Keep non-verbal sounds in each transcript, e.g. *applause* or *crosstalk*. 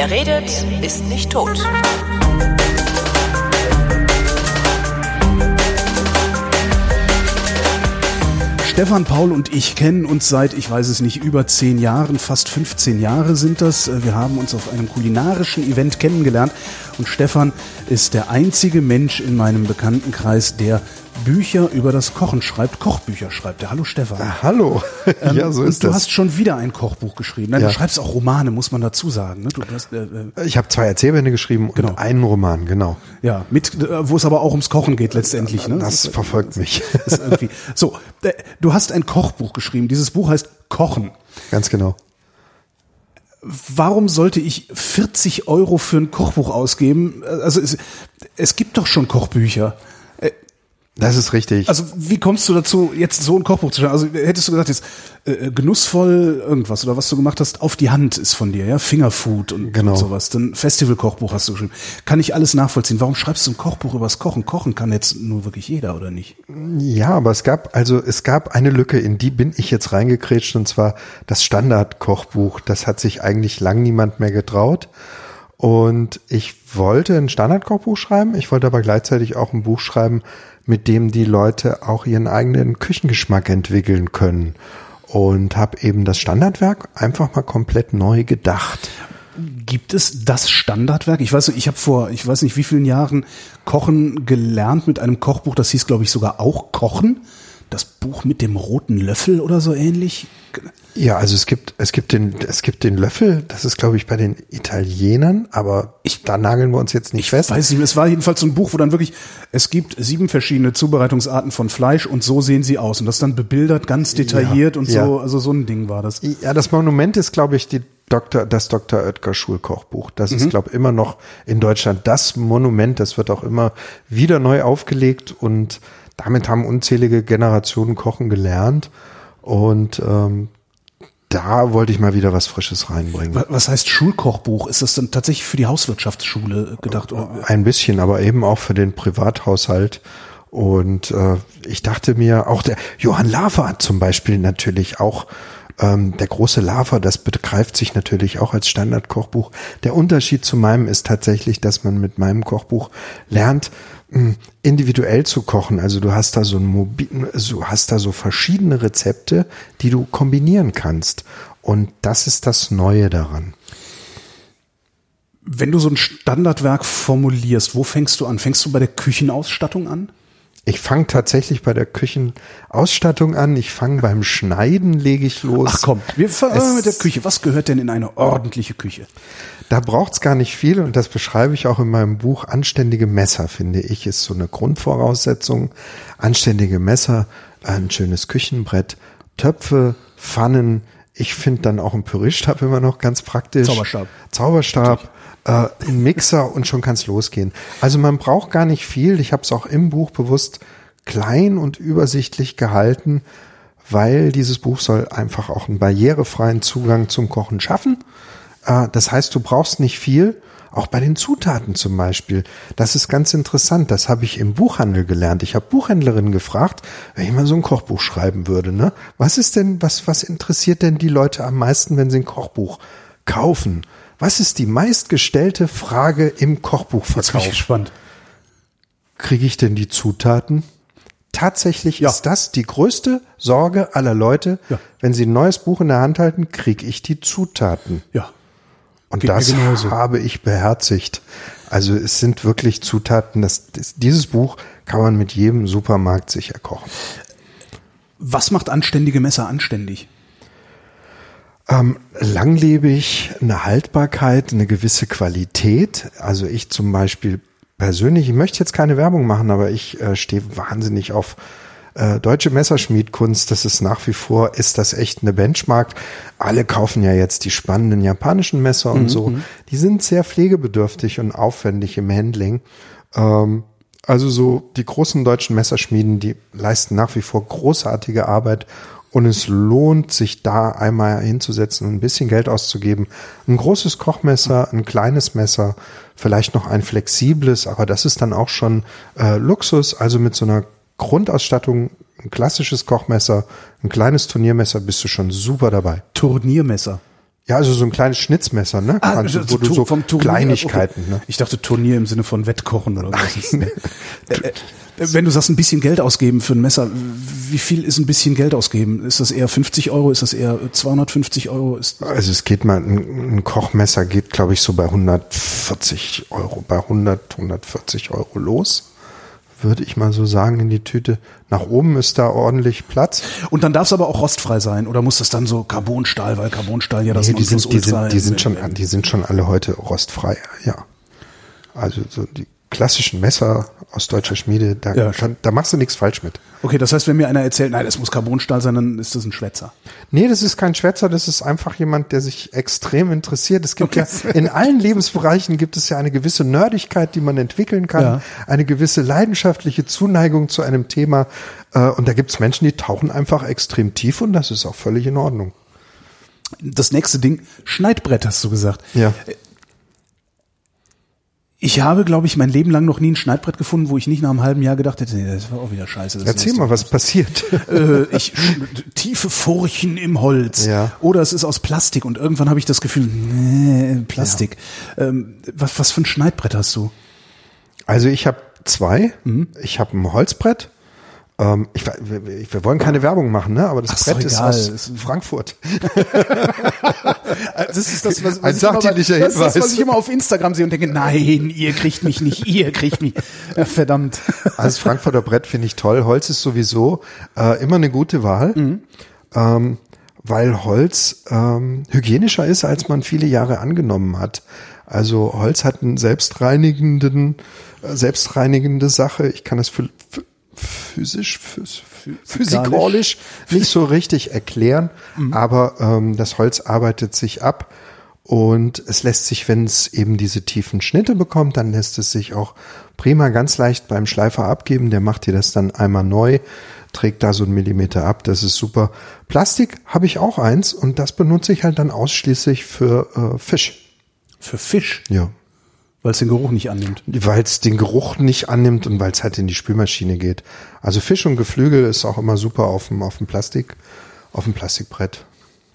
Wer redet, ist nicht tot. Stefan, Paul und ich kennen uns seit, ich weiß es nicht, über zehn Jahren, fast 15 Jahre sind das. Wir haben uns auf einem kulinarischen Event kennengelernt und Stefan ist der einzige Mensch in meinem Bekanntenkreis, der Bücher über das Kochen schreibt, Kochbücher schreibt er. Hallo Stefan. Ah, hallo. *laughs* Ähm, ja, so und ist du das. hast schon wieder ein Kochbuch geschrieben. Nein, Ja. Du schreibst auch Romane, muss man dazu sagen. Ne? Du hast, äh, äh, ich habe zwei Erzählbände geschrieben Genau. und einen Roman, genau. ja, mit, äh, wo es aber auch ums Kochen geht letztendlich. Ne? Das verfolgt mich. *laughs* Das irgendwie. So, äh, du hast ein Kochbuch geschrieben. Dieses Buch heißt Kochen. Ganz genau. Warum sollte ich 40 Euro für ein Kochbuch ausgeben? Also es, es gibt doch schon Kochbücher. Das ist richtig. Also wie kommst du dazu, jetzt so ein Kochbuch zu schreiben? Also hättest du gesagt, jetzt äh, genussvoll irgendwas oder was du gemacht hast, auf die Hand ist von dir, ja, Fingerfood und, Genau. und sowas. Dann Festival-Kochbuch hast du geschrieben. Kann ich alles nachvollziehen. Warum schreibst du ein Kochbuch übers Kochen? Kochen kann jetzt nur wirklich jeder oder nicht? ja, aber es gab, also es gab eine Lücke, in die bin ich jetzt reingekrätscht und zwar das Standardkochbuch. Das hat sich eigentlich lang niemand mehr getraut. Und ich wollte ein Standardkochbuch schreiben, ich wollte aber gleichzeitig auch ein Buch schreiben, mit dem die Leute auch ihren eigenen Küchengeschmack entwickeln können. Und habe eben das Standardwerk einfach mal komplett neu gedacht. Gibt es das Standardwerk? Ich weiß, ich habe vor, ich weiß nicht wie vielen Jahren Kochen gelernt mit einem Kochbuch, das hieß, glaube ich, sogar auch Kochen. Das Buch mit dem roten Löffel oder so ähnlich. Ja, also es gibt, es gibt den, es gibt den Löffel, das ist glaube ich bei den Italienern, aber ich, da nageln wir uns jetzt nicht Ich fest. weiß nicht, es war jedenfalls so ein Buch, wo dann wirklich, es gibt sieben verschiedene Zubereitungsarten von Fleisch und so sehen sie aus. Und das dann bebildert, ganz detailliert und ja. so, also so ein Ding war das. Ja, das Monument ist glaube ich die Dr., das Dr. Oetker Schulkochbuch. Das ist glaube immer noch in Deutschland das Monument, das wird auch immer wieder neu aufgelegt und damit haben unzählige Generationen Kochen gelernt und ähm, da wollte ich mal wieder was Frisches reinbringen. Wa- Was heißt Schulkochbuch? Ist das dann tatsächlich für die Hauswirtschaftsschule gedacht? Oder? Ein bisschen, aber eben auch für den Privathaushalt. Und äh, ich dachte mir, auch der Johann Lafer hat zum Beispiel natürlich auch ähm, der große Lafer, das begreift sich natürlich auch als Standardkochbuch. Der Unterschied zu meinem ist tatsächlich, dass man mit meinem Kochbuch lernt, individuell zu kochen. Also du hast da so ein Mobi du hast da so verschiedene Rezepte, die du kombinieren kannst. Und das ist das Neue daran. Wenn du so ein Standardwerk formulierst, wo fängst du an? Fängst du bei der Küchenausstattung an? Ich fange tatsächlich bei der Küchenausstattung an. Ich fange beim Schneiden, lege ich los. Ach komm, wir fangen mit der Küche. Was gehört denn in eine ordentliche Küche? Da braucht's gar nicht viel und das beschreibe ich auch in meinem Buch. Anständige Messer, finde ich, ist so eine Grundvoraussetzung. Anständige Messer, ein schönes Küchenbrett, Töpfe, Pfannen. Ich finde dann auch einen Pürierstab immer noch ganz praktisch. Zauberstab. Zauberstab, äh, ein Mixer und schon kann's losgehen. Also man braucht gar nicht viel. Ich habe es auch im Buch bewusst klein und übersichtlich gehalten, weil dieses Buch soll einfach auch einen barrierefreien Zugang zum Kochen schaffen. Äh, Das heißt, du brauchst nicht viel, auch bei den Zutaten zum Beispiel. Das ist ganz interessant. Das habe ich im Buchhandel gelernt. Ich habe Buchhändlerinnen gefragt, wenn ich mal so ein Kochbuch schreiben würde. Ne? Was ist denn, was, was interessiert denn die Leute am meisten, wenn sie ein Kochbuch kaufen? Was ist die meistgestellte Frage im Jetzt bin ich Kochbuchverkauf? gespannt. Kriege ich denn die Zutaten? Tatsächlich Ja. ist das die größte Sorge aller Leute. Ja. Wenn sie ein neues Buch in der Hand halten, kriege ich die Zutaten. Ja. Und Geht das genauso. habe ich beherzigt. Also es sind wirklich Zutaten, das, das, dieses Buch kann man mit jedem Supermarkt sicher kochen. Was macht anständige Messer anständig? Ähm, langlebig, eine Haltbarkeit, eine gewisse Qualität. Also ich zum Beispiel persönlich, ich möchte jetzt keine Werbung machen, aber ich äh, stehe wahnsinnig auf äh, deutsche Messerschmiedkunst. Das ist nach wie vor, ist das echt eine Benchmark. Alle kaufen ja jetzt die spannenden japanischen Messer und so. Die sind sehr pflegebedürftig und aufwendig im Handling. Ähm, also so die großen deutschen Messerschmieden, die leisten nach wie vor großartige Arbeit und es lohnt sich da einmal hinzusetzen und ein bisschen Geld auszugeben. Ein großes Kochmesser, ein kleines Messer, vielleicht noch ein flexibles, aber das ist dann auch schon äh, Luxus. Also mit so einer Grundausstattung, ein klassisches Kochmesser, ein kleines Turniermesser, bist du schon super dabei. Turniermesser. Ja, also so ein kleines Schnitzmesser, ne? Ah, also, also wo du so vom Turnier, Kleinigkeiten, okay. ne? Ich dachte Turnier im Sinne von Wettkochen oder was. *laughs* äh, äh, wenn du sagst, ein bisschen Geld ausgeben für ein Messer, wie viel ist ein bisschen Geld ausgeben? Ist das eher 50 Euro? Ist das eher 250 Euro? Ist, Also es geht mal, ein, ein Kochmesser geht, glaube ich, so bei 140 Euro, bei 100, 140 Euro los, würde ich mal so sagen in die Tüte. Nach oben ist da ordentlich Platz. und dann darf es aber auch rostfrei sein oder muss das dann so Carbonstahl, weil Carbonstahl ja das Nee, die, sind, die, sind, die, sind schon, die sind schon alle heute rostfrei, ja. Also so die klassischen Messer aus deutscher Schmiede, da, Ja. kann, da machst du nichts falsch mit. Okay, das heißt, wenn mir einer erzählt, nein, das muss Carbonstahl sein, dann ist das ein Schwätzer. Nee, das ist kein Schwätzer, das ist einfach jemand, der sich extrem interessiert. Es gibt Okay. ja in allen Lebensbereichen gibt es ja eine gewisse Nerdigkeit, die man entwickeln kann, Ja. eine gewisse leidenschaftliche Zuneigung zu einem Thema. Äh, Und da gibt es Menschen, die tauchen einfach extrem tief und das ist auch völlig in Ordnung. Das nächste Ding, Schneidbrett hast du gesagt. Ja. Ich habe, glaube ich, mein Leben lang noch nie ein Schneidbrett gefunden, wo ich nicht nach einem halben Jahr gedacht hätte, nee, das war auch wieder scheiße. Erzähl mal, was passiert. äh, ich tiefe Furchen im Holz Ja. oder es ist aus Plastik und irgendwann habe ich das Gefühl, nee, Plastik. Ähm, was, was für ein Schneidbrett hast du? Also ich habe zwei. Mhm. Ich habe ein Holzbrett. Ähm, ich, wir, wollen keine Werbung machen, ne? Aber das Ach, ist Brett ist egal. aus ist- Frankfurt. *laughs* Das ist das, was, Ein ich immer, das ist das, was ich immer auf Instagram sehe und denke, nein, ihr kriegt mich nicht, ihr kriegt mich. Verdammt. Also das Frankfurter Brett finde ich toll. Holz ist sowieso äh, immer eine gute Wahl, ähm, weil Holz ähm, hygienischer ist, als man viele Jahre angenommen hat. Also Holz hat einen selbstreinigenden, äh, selbstreinigende Sache. Ich kann das phy- phy- physisch, phys- physikalisch nicht so richtig erklären, aber ähm, das Holz arbeitet sich ab und es lässt sich, wenn es eben diese tiefen Schnitte bekommt, dann lässt es sich auch prima ganz leicht beim Schleifer abgeben. Der macht dir das dann einmal neu, trägt da so einen Millimeter ab. Das ist super. Plastik habe ich auch eins und das benutze ich halt dann ausschließlich für äh, Fisch. Für Fisch, Ja. Weil es den Geruch nicht annimmt. Weil es den Geruch nicht annimmt und weil es halt in die Spülmaschine geht. Also Fisch und Geflügel ist auch immer super auf dem, auf dem Plastik, auf dem Plastikbrett.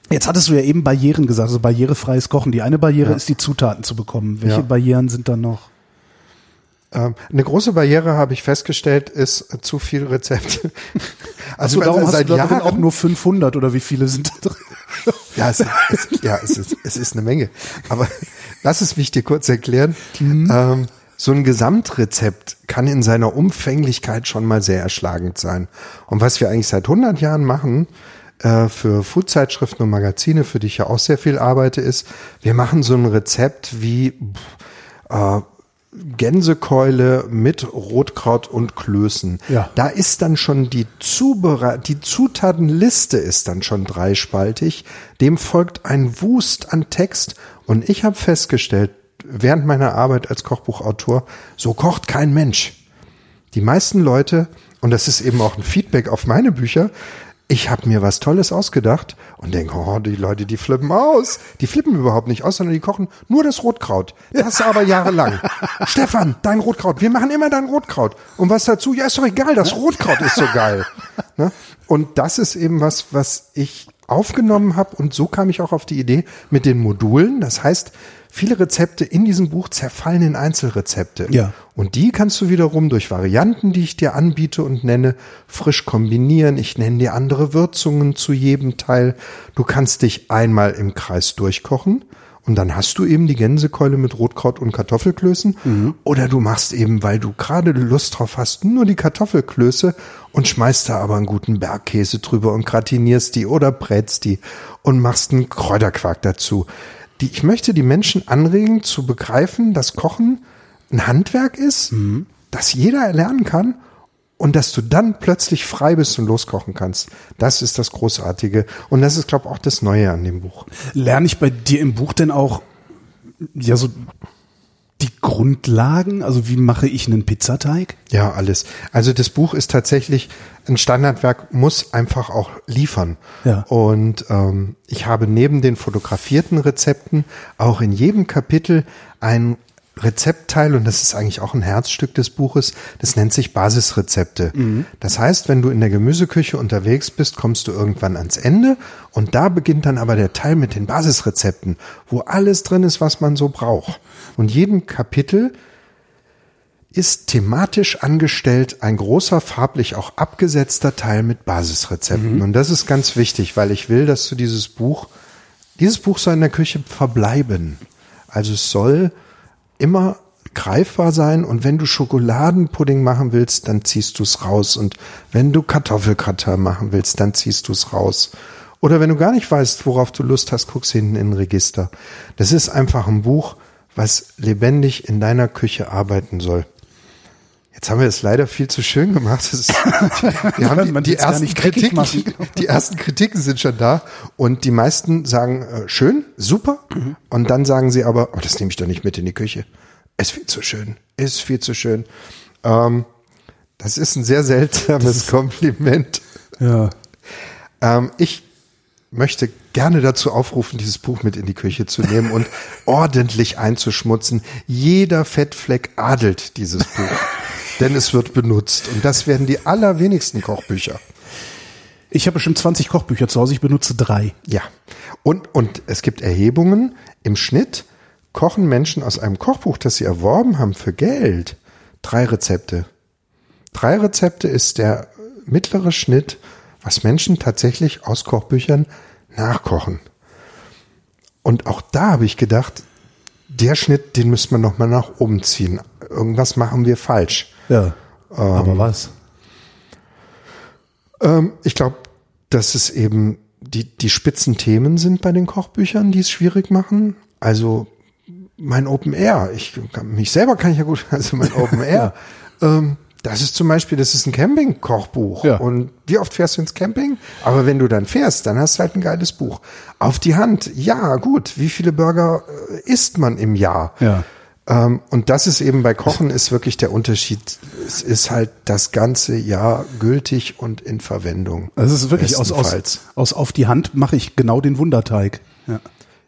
Jetzt hattest du ja eben Barrieren gesagt, also barrierefreies Kochen. Die eine Barriere ist, die Zutaten zu bekommen. Welche Ja. Barrieren sind dann noch? Ähm, eine große Barriere habe ich festgestellt, ist äh, zu viel Rezept. *laughs* Also weil darum hast seit du da drin Jahren auch nur 500 oder wie viele sind da drin? *laughs* Ja, es, es, ja es, ist, es ist eine Menge. Aber *laughs* lass es mich dir kurz erklären. Mhm. Ähm, so ein Gesamtrezept kann in seiner Umfänglichkeit schon mal sehr erschlagend sein. Und was wir eigentlich seit 100 Jahren machen, äh, für Foodzeitschriften und Magazine, für die ich ja auch sehr viel arbeite, ist, wir machen so ein Rezept wie pff, äh, Gänsekeule mit Rotkraut und Klößen. Ja. Da ist dann schon die Zubere die Zutatenliste ist dann schon dreispaltig. Dem folgt ein Wust an Text. Und ich habe festgestellt, während meiner Arbeit als Kochbuchautor, so kocht kein Mensch. Die meisten Leute, und das ist eben auch ein Feedback auf meine Bücher, ich habe mir was Tolles ausgedacht und denke, oh, die Leute, die flippen aus. Die flippen überhaupt nicht aus, sondern die kochen nur das Rotkraut. Das aber jahrelang. *laughs* Stefan, dein Rotkraut. Wir machen immer dein Rotkraut. Und was dazu? Ja, ist doch egal. Das Rotkraut ist so geil. Ne? Und das ist eben was, was ich aufgenommen habe. Und so kam ich auch auf die Idee mit den Modulen. Das heißt, viele Rezepte in diesem Buch zerfallen in Einzelrezepte. Ja. Und die kannst du wiederum durch Varianten, die ich dir anbiete und nenne, frisch kombinieren. Ich nenne dir andere Würzungen zu jedem Teil. Du kannst dich einmal im Kreis durchkochen und dann hast du eben die Gänsekeule mit Rotkraut und Kartoffelklößen. Oder du machst eben, weil du gerade Lust drauf hast, nur die Kartoffelklöße und schmeißt da aber einen guten Bergkäse drüber und gratinierst die oder brätst die und machst einen Kräuterquark dazu. Die, ich möchte die Menschen anregen zu begreifen, dass Kochen ein Handwerk ist, das jeder erlernen kann und dass du dann plötzlich frei bist und loskochen kannst. Das ist das Großartige. Und das ist, glaube ich, auch das Neue an dem Buch. Lerne ich bei dir im Buch denn auch ja so die Grundlagen? Also wie mache ich einen Pizzateig? Ja, alles. Also das Buch ist tatsächlich ein Standardwerk, muss einfach auch liefern. Ja. Und ähm, ich habe neben den fotografierten Rezepten auch in jedem Kapitel ein Rezeptteil, und das ist eigentlich auch ein Herzstück des Buches, das nennt sich Basisrezepte. Das heißt, wenn du in der Gemüseküche unterwegs bist, kommst du irgendwann ans Ende und da beginnt dann aber der Teil mit den Basisrezepten, wo alles drin ist, was man so braucht. Und jedem Kapitel ist thematisch angestellt ein großer, farblich auch abgesetzter Teil mit Basisrezepten. Und das ist ganz wichtig, weil ich will, dass du dieses Buch, dieses Buch soll in der Küche verbleiben. Also es soll immer greifbar sein und wenn du Schokoladenpudding machen willst, dann ziehst du es raus und wenn du Kartoffelgratin machen willst, dann ziehst du es raus. Oder wenn du gar nicht weißt, worauf du Lust hast, guckst hinten in ein Register. Das ist einfach ein Buch, was lebendig in deiner Küche arbeiten soll. Jetzt haben wir es leider viel zu schön gemacht. Ist, *laughs* wir haben die, die ersten Kritiken, *laughs* die ersten Kritiken sind schon da und die meisten sagen äh, schön, super und dann sagen sie aber, oh, das nehme ich doch nicht mit in die Küche. Ist viel zu schön, ist viel zu schön. Ähm, das ist ein sehr seltsames Kompliment. Ja. Ähm, ich möchte gerne dazu aufrufen, dieses Buch mit in die Küche zu nehmen und *laughs* ordentlich einzuschmutzen. Jeder Fettfleck adelt dieses Buch, denn es wird benutzt. Und das werden die allerwenigsten Kochbücher. Ich habe bestimmt 20 Kochbücher zu Hause, ich benutze drei. Ja. Und, und es gibt Erhebungen im Schnitt, kochen Menschen aus einem Kochbuch, das sie erworben haben für Geld, drei Rezepte. Drei Rezepte ist der mittlere Schnitt, was Menschen tatsächlich aus Kochbüchern nachkochen. Und auch da habe ich gedacht, der Schnitt, den müssen wir nochmal nach oben ziehen. Irgendwas machen wir falsch. Ja. Aber was? Ähm, ich glaube, dass es eben die, die spitzen Themen sind bei den Kochbüchern, die es schwierig machen. Also mein Open Air, ich kann, mich selber kann ich ja gut, *laughs* also mein Open Air, ähm, das ist zum Beispiel, das ist ein Camping-Kochbuch. Ja. Und wie oft fährst du ins Camping? Aber wenn du dann fährst, dann hast du halt ein geiles Buch. Auf die Hand, ja, gut. Wie viele Burger äh, isst man im Jahr? Ja. Ähm, und das ist eben bei Kochen ist wirklich der Unterschied. Es ist halt das ganze Jahr gültig und in Verwendung. Also es ist wirklich aus, aus, aus auf die Hand mache ich genau den Wunderteig. Ja.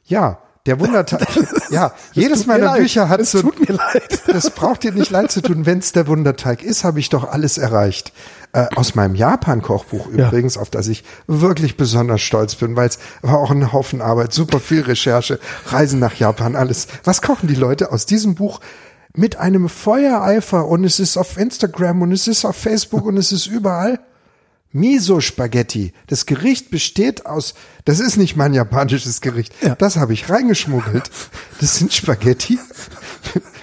Ja, der Wunderteig. *laughs* ja, jedes meiner leid. Bücher hat Es so. tut mir leid. Das braucht dir nicht leid zu tun. Wenn es der Wunderteig ist, habe ich doch alles erreicht. Äh, aus meinem Japan-Kochbuch Ja. übrigens, auf das ich wirklich besonders stolz bin, weil es war auch ein Haufen Arbeit, super viel Recherche, Reisen nach Japan, alles. Was kochen die Leute aus diesem Buch? Mit einem Feuereifer und es ist auf Instagram und es ist auf Facebook und es ist überall. Miso-Spaghetti. Das Gericht besteht aus, das ist nicht mein japanisches Gericht. Ja. Das habe ich reingeschmuggelt. Das sind Spaghetti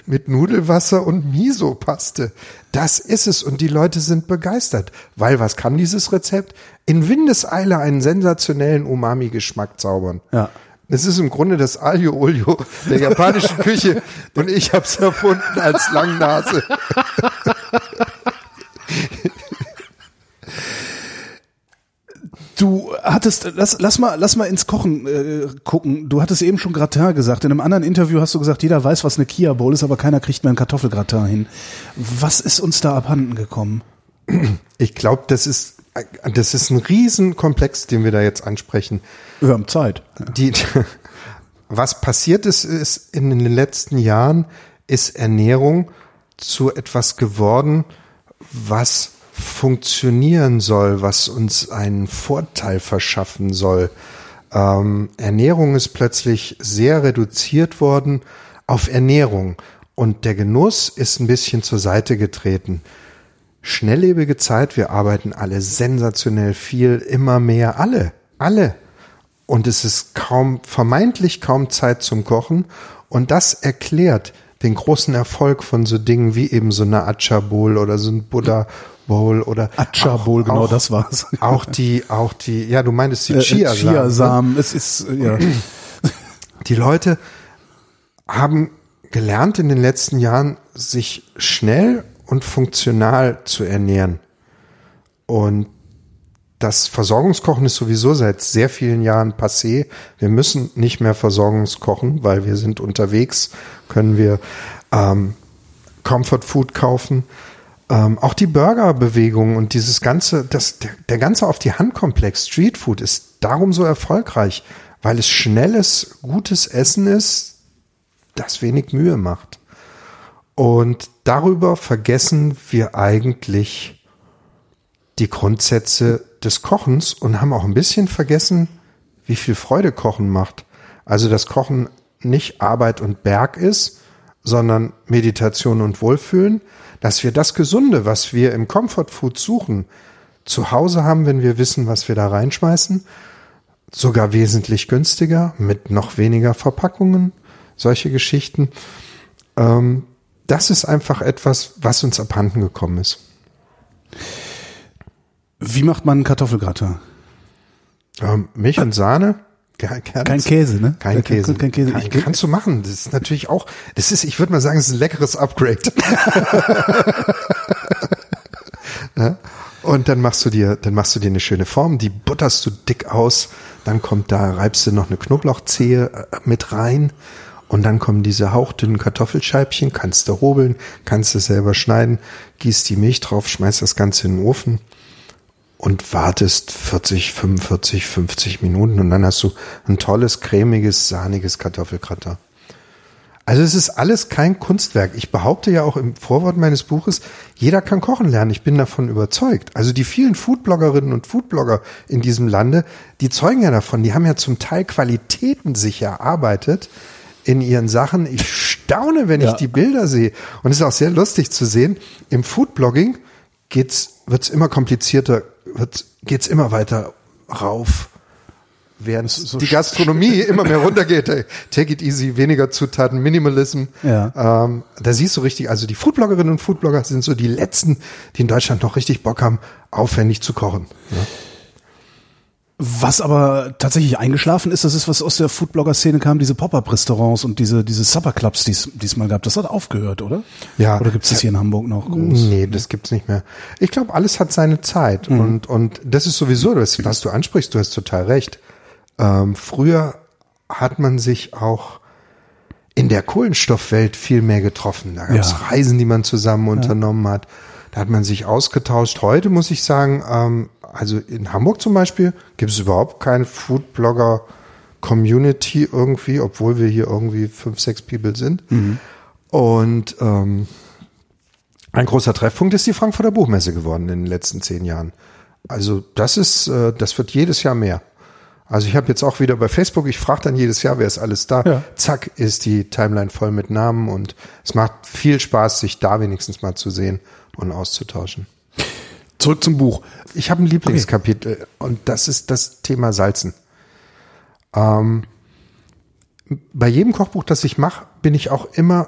mit Nudelwasser und Miso-Paste. Das ist es und die Leute sind begeistert. Weil was kann dieses Rezept? In Windeseile einen sensationellen Umami-Geschmack zaubern. Ja. Es ist im Grunde das Aglio Olio der japanischen *laughs* Küche und ich habe es erfunden als Langnase. *laughs* Du hattest, lass, lass mal, lass mal ins Kochen äh, gucken. Du hattest eben schon Gratin gesagt. In einem anderen Interview hast du gesagt, jeder weiß, was eine Kia Bowl ist, aber keiner kriegt mehr einen Kartoffelgratin hin. Was ist uns da abhanden gekommen? Ich glaube, das ist das ist ein Riesenkomplex, den wir da jetzt ansprechen. Wir haben Zeit. Die, *laughs* was passiert ist, ist in den letzten Jahren ist Ernährung zu etwas geworden, was funktionieren soll, was uns einen Vorteil verschaffen soll. Ähm, Ernährung ist plötzlich sehr reduziert worden auf Ernährung und der Genuss ist ein bisschen zur Seite getreten. Schnelllebige Zeit, wir arbeiten alle sensationell viel, immer mehr, alle, alle. Und es ist kaum, vermeintlich kaum Zeit zum Kochen. Und das erklärt den großen Erfolg von so Dingen wie eben so eine Acha Bowl oder so ein Buddha Bowl oder Acha auch- Bowl, genau auch- das war's. Auch die, auch die, ja, du meintest die Äh, Chiasamen. ne? Chiasamen. Es ist, äh, ja. *clears throat* Die Leute haben gelernt in den letzten Jahren, sich schnell und funktional zu ernähren. Und das Versorgungskochen ist sowieso seit sehr vielen Jahren passé. Wir müssen nicht mehr Versorgungskochen, weil wir sind unterwegs, können wir ähm, Comfort Food kaufen. Ähm, auch die Burgerbewegung und dieses ganze, das, der, der ganze auf die Hand Komplex Street Food ist darum so erfolgreich, weil es schnelles, gutes Essen ist, das wenig Mühe macht. Und darüber vergessen wir eigentlich die Grundsätze des Kochens und haben auch ein bisschen vergessen, wie viel Freude Kochen macht. Also, dass Kochen nicht Arbeit und Berg ist, sondern Meditation und Wohlfühlen, dass wir das Gesunde, was wir im Comfort Food suchen, zu Hause haben, wenn wir wissen, was wir da reinschmeißen, sogar wesentlich günstiger, mit noch weniger Verpackungen, solche Geschichten. Ähm, das ist einfach etwas, was uns abhanden gekommen ist. Wie macht man Kartoffelgratin? Ähm, Milch und Sahne. Kein Käse, ne? Kein Käse. Kein Käse. Kann, kannst du machen. Das ist natürlich auch, das ist, ich würde mal sagen, es ist ein leckeres Upgrade. *laughs* ja? Und dann machst du dir, dann machst du dir eine schöne Form, die butterst du dick aus, dann kommt da, reibst du noch eine Knoblauchzehe äh, mit rein und dann kommen diese hauchdünnen Kartoffelscheibchen, kannst du hobeln, kannst du selber schneiden, gießt die Milch drauf, schmeißt das Ganze in den Ofen und wartest 40, 45, 50 Minuten und dann hast du ein tolles, cremiges, sahniges Kartoffelgratin. Also es ist alles kein Kunstwerk. Ich behaupte ja auch im Vorwort meines Buches, jeder kann kochen lernen. Ich bin davon überzeugt. Also die vielen Foodbloggerinnen und Foodblogger in diesem Lande, die zeugen ja davon. Die haben ja zum Teil Qualitäten sich erarbeitet in ihren Sachen. Ich staune, wenn ja. ich die Bilder sehe. Und es ist auch sehr lustig zu sehen. Im Foodblogging geht's, wird's immer komplizierter, wird's, geht's immer weiter rauf während so die Gastronomie *laughs* immer mehr runtergeht. Take it easy, weniger Zutaten, Minimalism. Ja. Ähm, da siehst du richtig, also die Foodbloggerinnen und Foodblogger sind so die letzten, die in Deutschland noch richtig Bock haben, aufwendig zu kochen. Ja. Was aber tatsächlich eingeschlafen ist, das ist, was aus der Foodblogger-Szene kam, diese Pop-Up-Restaurants und diese, diese Supper-Clubs, die es mal gab. Das hat aufgehört, oder? Ja. Oder gibt es das hier in Hamburg noch groß? Nee, das gibt's nicht mehr. Ich glaube, alles hat seine Zeit. Mhm. Und, und das ist sowieso das, was du ansprichst. Du hast total recht. Ähm, früher hat man sich auch in der Kohlenstoffwelt viel mehr getroffen. Da gab es ja. Reisen, die man zusammen unternommen ja. hat. Da hat man sich ausgetauscht. Heute muss ich sagen, ähm, also in Hamburg zum Beispiel gibt es überhaupt keine Foodblogger-Community irgendwie, obwohl wir hier irgendwie fünf, sechs People sind. Mhm. Und ähm, ein großer Treffpunkt ist die Frankfurter Buchmesse geworden in den letzten zehn Jahren. Also das ist, äh, das wird jedes Jahr mehr. Also ich habe jetzt auch wieder bei Facebook, ich frage dann jedes Jahr, wer ist alles da. Ja. Zack, ist die Timeline voll mit Namen und es macht viel Spaß, sich da wenigstens mal zu sehen und auszutauschen. Zurück zum Buch. Ich habe ein Lieblingskapitel okay. und das ist das Thema Salzen. Ähm, bei jedem Kochbuch, das ich mache, bin ich auch immer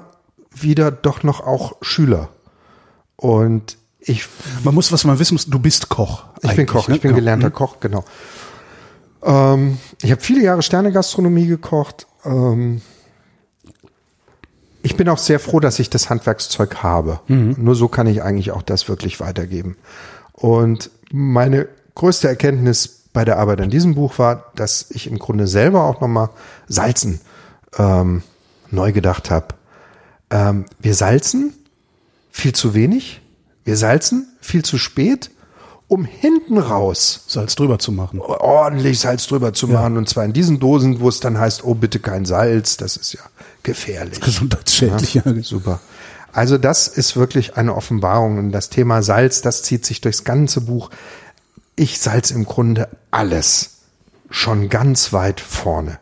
wieder doch noch auch Schüler. Und ich. Man muss, was man wissen muss, du bist Koch. Ich bin Koch, ne? ich bin genau. gelernter mhm. Koch, genau. Ähm, ich habe viele Jahre Sternegastronomie gekocht. Ähm, ich bin auch sehr froh, dass ich das Handwerkszeug habe. Mhm. Nur so kann ich eigentlich auch das wirklich weitergeben. Und meine größte Erkenntnis bei der Arbeit an diesem Buch war, dass ich im Grunde selber auch nochmal Salzen ähm, neu gedacht habe. Ähm, wir salzen viel zu wenig, wir salzen viel zu spät um hinten raus Salz drüber zu machen. Ordentlich Salz drüber zu machen. Ja. Und zwar in diesen Dosen, wo es dann heißt, oh, bitte kein Salz. Das ist ja gefährlich. Gesundheitsschädlich, ja, ja. Super. Also das ist wirklich eine Offenbarung. Und das Thema Salz, das zieht sich durchs ganze Buch. Ich salz im Grunde alles. Schon ganz weit vorne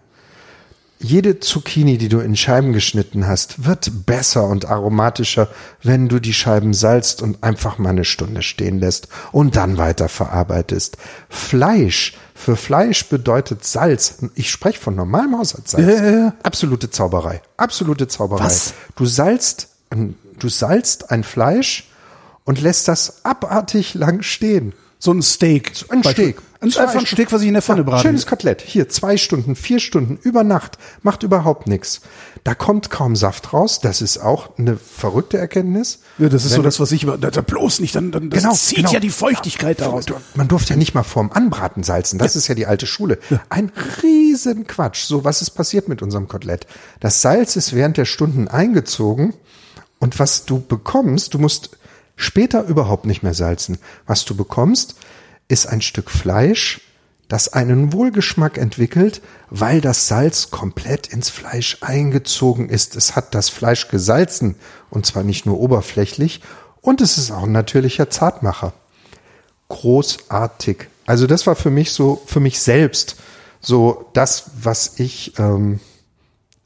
jede Zucchini, die du in Scheiben geschnitten hast, wird besser und aromatischer, wenn du die Scheiben salzt und einfach mal eine Stunde stehen lässt und dann weiter verarbeitest. Fleisch. Für Fleisch bedeutet Salz. Ich spreche von normalem Haushaltssalz. Ja. Absolute Zauberei. Absolute Zauberei. Was? Du salzt, du salzt ein Fleisch und lässt das abartig lang stehen. So ein Steak. Ein Steak. Ein, einfach ein Steak, was ich in der Pfanne ja, brate. Schönes Kotelett. Hier, zwei Stunden, vier Stunden, über Nacht. Macht überhaupt nichts. Da kommt kaum Saft raus. Das ist auch eine verrückte Erkenntnis. Ja, das ist Wenn so das, was ich immer, da, bloß nicht, dann, dann das genau, zieht genau. ja die Feuchtigkeit ja, daraus. Man durfte ja nicht mal vorm Anbraten salzen. Das ja. ist ja die alte Schule. Ein riesen Quatsch. So, was ist passiert mit unserem Kotelett? Das Salz ist während der Stunden eingezogen. Und was du bekommst, du musst später überhaupt nicht mehr salzen. Was du bekommst, ist ein Stück Fleisch, das einen Wohlgeschmack entwickelt, weil das Salz komplett ins Fleisch eingezogen ist. Es hat das Fleisch gesalzen und zwar nicht nur oberflächlich und es ist auch ein natürlicher Zartmacher. Großartig. Also das war für mich so, für mich selbst so das, was ich ähm,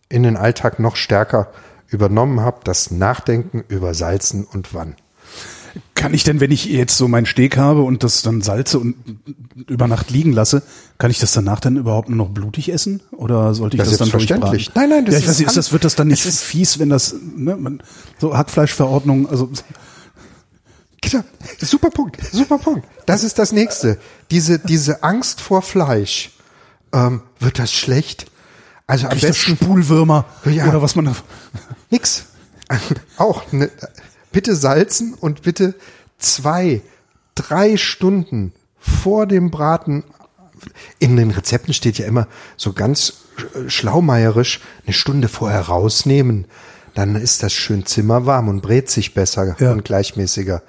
in den Alltag noch stärker übernommen habe, das Nachdenken über Salzen und wann. Kann ich denn, wenn ich jetzt so meinen Steak habe und das dann salze und über Nacht liegen lasse, kann ich das danach dann überhaupt nur noch blutig essen? Oder sollte ich Das das, ist dann durchbraten? Nein, nein, das ja, ich ist weiß nicht, ist das, wird das dann nicht fies, wenn das, ne, man, so Hackfleischverordnung, also, *laughs* Genau. Super Punkt, super Punkt. Das ist das nächste. Diese, diese Angst vor Fleisch. Ähm, wird das schlecht? Also am kriegt das besten Spulwürmer Ja. oder was man da, nix. *laughs* Auch ne, bitte salzen und bitte zwei, drei Stunden vor dem Braten. In den Rezepten steht ja immer so ganz sch- schlaumeierisch eine Stunde vorher rausnehmen. Dann ist das schön zimmerwarm und brät sich besser Ja. und gleichmäßiger.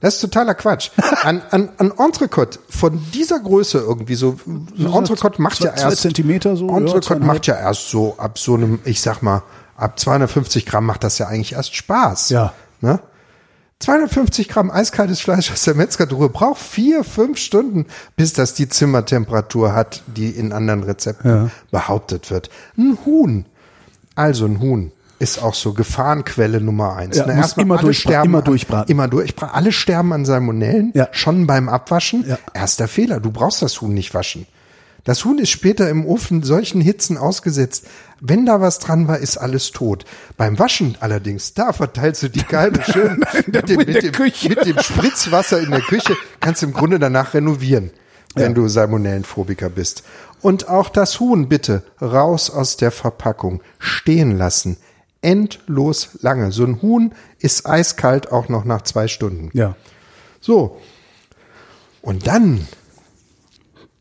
Das ist totaler Quatsch. An, an, an Entrecote von dieser Größe irgendwie so, ein Entrecote macht zwei- ja zwei erst, Zentimeter so, ja, Entrecote zweieinhalb. macht ja erst so ab so einem, ich sag mal, ab 250 Gramm macht das ja eigentlich erst Spaß. Ja. Ne? 250 Gramm eiskaltes Fleisch aus der Metzgertruhe braucht vier, fünf Stunden, bis das die Zimmertemperatur hat, die in anderen Rezepten Ja. behauptet wird. Ein Huhn, also ein Huhn, ist auch so Gefahrenquelle Nummer eins. Ja, Na, muss erstmal immer alle durchbra- sterben immer an- durchbraten. Immer durchbraten. Alle sterben an Salmonellen, Ja. schon beim Abwaschen. Ja. Erster Fehler, du brauchst das Huhn nicht waschen. Das Huhn ist später im Ofen solchen Hitzen ausgesetzt. Wenn da was dran war, ist alles tot. Beim Waschen allerdings, da verteilst du die Kalbe *laughs* schön mit, dem, mit, dem, mit dem Spritzwasser in der Küche. Kannst du im Grunde danach renovieren, wenn Ja. du Salmonellenphobiker bist. Und auch das Huhn bitte raus aus der Verpackung, stehen lassen. Endlos lange. So ein Huhn ist eiskalt auch noch nach zwei Stunden. ja. So. Und dann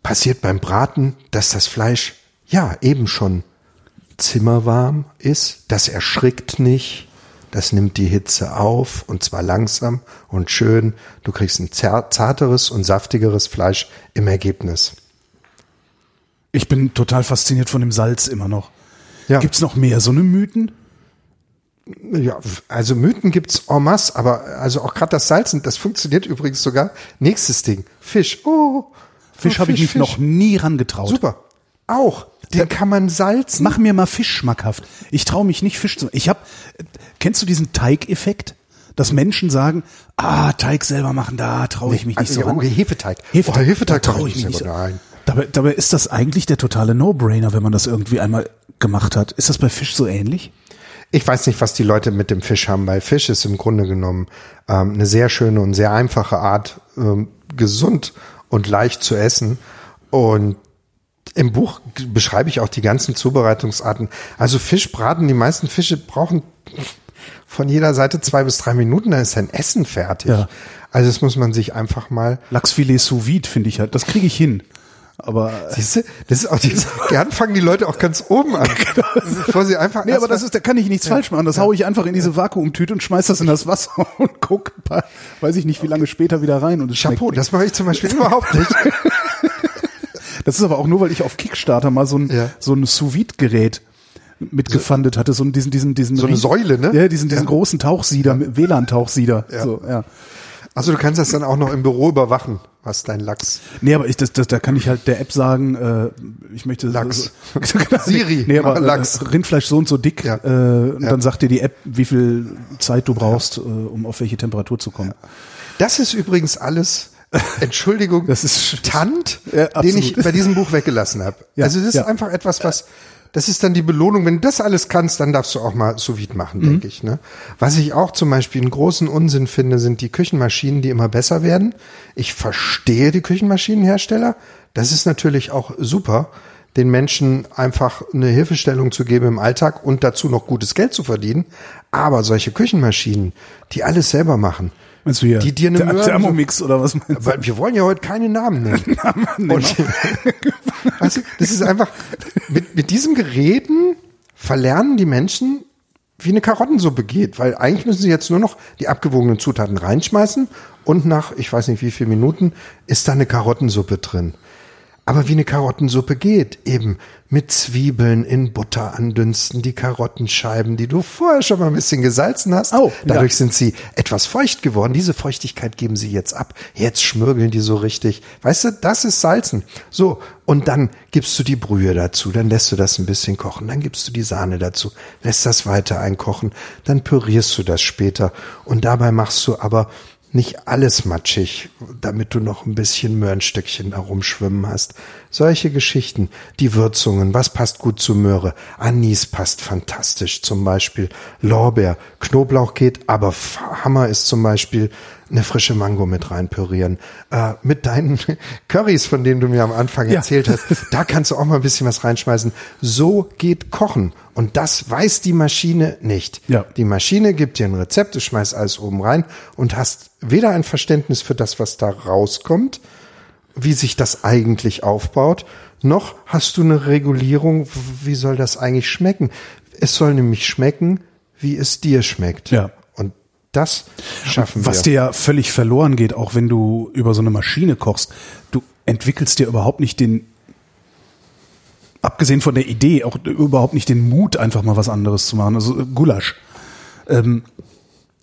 passiert beim Braten, dass das Fleisch ja eben schon zimmerwarm ist. Das erschrickt nicht. Das nimmt die Hitze auf und zwar langsam und schön. Du kriegst ein zarteres und saftigeres Fleisch im Ergebnis. Ich bin total fasziniert von dem Salz immer noch. Ja. Gibt's noch mehr so eine Mythen? Ja, also Mythen gibt's en masse, aber also auch gerade das Salzen, das funktioniert übrigens sogar. Nächstes Ding, Fisch. Oh, Fisch oh, habe ich mich Fisch. noch nie rangetraut. Super. Auch. Den kann man salzen. Mach mir mal Fisch schmackhaft. Ich traue mich nicht Fisch zu. Ich habe kennst du diesen Teigeffekt, dass Menschen sagen, ah, Teig selber machen, da traue ich mich nicht Also, so ran. Hefeteig. Hefeteig, Oh, Hefeteig da trau traue ich ich mich nicht so. rein. Dabei, dabei ist das eigentlich der totale No-Brainer, wenn man das irgendwie einmal gemacht hat. Ist das bei Fisch so ähnlich? Ich weiß nicht, was die Leute mit dem Fisch haben, weil Fisch ist im Grunde genommen ähm, eine sehr schöne und sehr einfache Art, ähm, gesund und leicht zu essen. Und im Buch beschreibe ich auch die ganzen Zubereitungsarten. Also Fischbraten, die meisten Fische brauchen von jeder Seite zwei bis drei Minuten, dann ist dein Essen fertig. Ja. Also das muss man sich einfach mal Lachsfilet sous vide finde ich halt, das kriege ich hin. Aber Siehst du, das ist auch die, gern fangen die Leute auch ganz oben an, *laughs* bevor sie einfach. Nee, aber das ist, da kann ich nichts falsch machen. Das hau ich einfach in diese Vakuumtüte und schmeiß das in das Wasser *laughs* und guck, paar- weiß ich nicht, wie lange später wieder rein und es Chapeau, das mache ich zum Beispiel überhaupt nicht. *laughs* Das ist aber auch nur, weil ich auf Kickstarter mal so ein, Ja. so ein Sous-Vide-Gerät mitgefundet hatte, so diesen, diesen, diesen. So eine Säule, ne? Ja, diesen, diesen Ja. großen Tauchsieder, WLAN-Tauchsieder. Ja. So, ja. Also du kannst das dann auch noch im Büro überwachen, was dein Lachs. Nee, aber ich, das, das, da kann ich halt der App sagen, äh, ich möchte Lachs. So, *laughs* genau, Siri, nee, aber mach Lachs. Äh, Rindfleisch so und so dick. Ja. Äh, und Ja. dann sagt dir die App, wie viel Zeit du brauchst, äh, um auf welche Temperatur zu kommen. Das ist übrigens alles, Entschuldigung, *laughs* Das ist- Tant, Ja, den ich bei diesem Buch weggelassen habe. Ja, also das ist ja. einfach etwas, was, das ist dann die Belohnung. Wenn du das alles kannst, dann darfst du auch mal sous machen, Mhm. denke ich. Ne? Was ich auch zum Beispiel einen großen Unsinn finde, sind die Küchenmaschinen, die immer besser werden. Ich verstehe die Küchenmaschinenhersteller. Das ist natürlich auch super, den Menschen einfach eine Hilfestellung zu geben im Alltag und dazu noch gutes Geld zu verdienen. Aber solche Küchenmaschinen, die alles selber machen, Meinst du hier? Die dir eine Ther- Möhre- Thermomix oder was meinst du? weil wir wollen ja heute keine Namen nennen. *laughs* Und, *laughs* weißt du, das ist einfach, mit, mit diesen Geräten verlernen die Menschen, wie eine Karottensuppe geht, weil eigentlich müssen sie jetzt nur noch die abgewogenen Zutaten reinschmeißen und nach, ich weiß nicht wie viel Minuten, ist da eine Karottensuppe drin. Aber wie eine Karottensuppe geht, eben mit Zwiebeln in Butter andünsten, die Karottenscheiben, die du vorher schon mal ein bisschen gesalzen hast. Oh, Dadurch ja. sind sie etwas feucht geworden. Diese Feuchtigkeit geben sie jetzt ab. Jetzt schmürgeln die so richtig. Weißt du, das ist Salzen. So, und dann gibst du die Brühe dazu, dann lässt du das ein bisschen kochen, dann gibst du die Sahne dazu, lässt das weiter einkochen, dann pürierst du das später und dabei machst du aber nicht alles matschig, damit du noch ein bisschen Möhrenstückchen da rumschwimmen hast. Solche Geschichten, die Würzungen, was passt gut zu Möhre? Anis passt fantastisch zum Beispiel. Lorbeer, Knoblauch geht, aber Hammer ist zum Beispiel eine frische Mango mit reinpürieren. Äh, mit deinen *laughs* Currys, von denen du mir am Anfang Ja. erzählt hast, *laughs* da kannst du auch mal ein bisschen was reinschmeißen. So geht Kochen. Und das weiß die Maschine nicht. Ja. Die Maschine gibt dir ein Rezept, du schmeißt alles oben rein und hast weder ein Verständnis für das, was da rauskommt, wie sich das eigentlich aufbaut, noch hast du eine Regulierung, wie soll das eigentlich schmecken. Es soll nämlich schmecken, wie es dir schmeckt. Ja. Das schaffen Was wir. dir ja völlig verloren geht, auch wenn du über so eine Maschine kochst, du entwickelst dir überhaupt nicht den, abgesehen von der Idee, auch überhaupt nicht den Mut, einfach mal was anderes zu machen. Also äh, Gulasch. Ähm,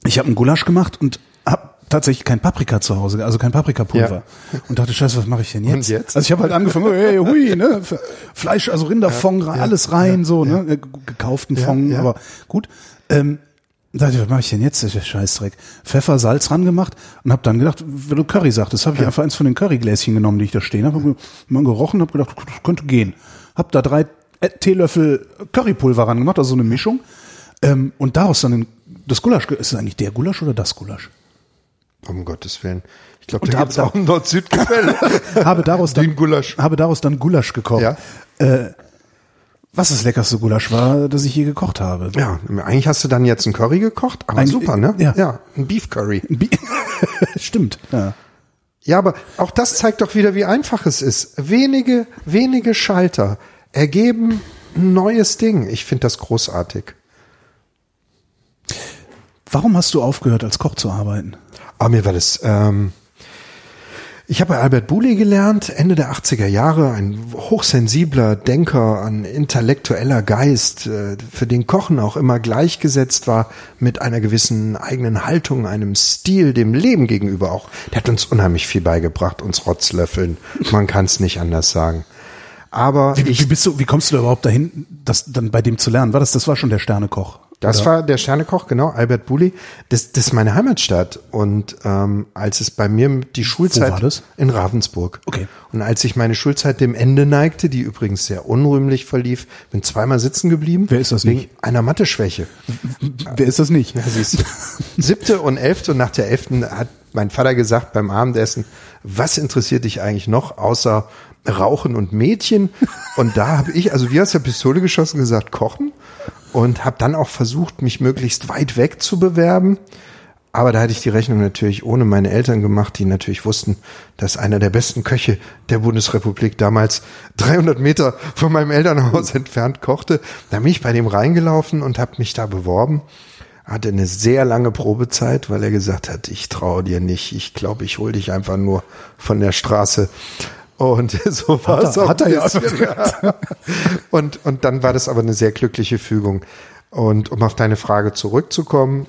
ich habe einen Gulasch gemacht und habe tatsächlich kein Paprika zu Hause, also kein Paprikapulver. Und dachte, scheiße, was mache ich denn jetzt? Und jetzt? Also ich habe halt angefangen, hey, hui, ne, Fleisch, also Rinderfond, rein, alles rein, so, ne, gekauften Ja, Fond, ja. aber gut. Ähm, was mache ich denn jetzt? Das ist ja Scheißdreck. Pfeffer, Salz ran gemacht und habe dann gedacht, wenn du Curry sagtest, habe ich einfach eins von den Currygläschen genommen, die ich da stehen habe, mal gerochen, habe gedacht, das könnte gehen. Hab da drei Teelöffel Currypulver ran gemacht, also so eine Mischung. Ähm, und daraus dann das Gulasch, ist es eigentlich der Gulasch oder das Gulasch? Um Gottes Willen. Ich glaube, da hab gibt's da- auch ein Nord-Süd-Gefälle. *laughs* habe daraus dann habe daraus dann Gulasch gekocht. Ja. Äh, was das leckerste Gulasch war, das ich je gekocht habe. ja, eigentlich hast du dann jetzt ein Curry gekocht, aber Ein- super, ne? ja. ja, ein Beef Curry. *laughs* Stimmt. Ja. Ja, aber auch das zeigt doch wieder, wie einfach es ist. Wenige, wenige Schalter ergeben ein neues Ding. Ich finde das großartig. Warum hast du aufgehört, als Koch zu arbeiten? Aber mir war das, ähm, ich habe bei Albert Booley gelernt, Ende der 80er Jahre, ein hochsensibler Denker, ein intellektueller Geist, äh, für den Kochen auch immer gleichgesetzt war mit einer gewissen eigenen Haltung, einem Stil, dem Leben gegenüber auch. Der hat uns unheimlich viel beigebracht, uns Rotzlöffeln. Man kann es nicht anders sagen. Aber Wie, ich wie bist du, wie kommst du da überhaupt dahin, das dann bei dem zu lernen? War das, das war schon der Sternekoch? Das oder? war der Sternekoch, genau, Albert Bulli. Das, das ist meine Heimatstadt. Und ähm, als es bei mir die Schulzeit war das? in Ravensburg. Okay. Und als sich meine Schulzeit dem Ende neigte, die übrigens sehr unrühmlich verlief, bin zweimal sitzen geblieben. Wer ist das wegen nicht? einer Mathe-Schwäche. Wer ist das nicht? Siehst du. Siebte und elfte und nach der elften hat mein Vater gesagt beim Abendessen, was interessiert dich eigentlich noch außer Rauchen und Mädchen? Und da habe ich, also wie aus der Pistole geschossen, gesagt, kochen und habe dann auch versucht, mich möglichst weit weg zu bewerben. Aber da hatte ich die Rechnung natürlich ohne meine Eltern gemacht, die natürlich wussten, dass einer der besten Köche der Bundesrepublik damals 300 Meter von meinem Elternhaus entfernt kochte. Da bin ich bei dem reingelaufen und habe mich da beworben. Hatte eine sehr lange Probezeit, weil er gesagt hat, ich traue dir nicht. Ich glaube, ich hol dich einfach nur von der Straße. Und *laughs* so war es auch hat er ja. *laughs* Und, und dann war das aber eine sehr glückliche Fügung. Und um auf deine Frage zurückzukommen,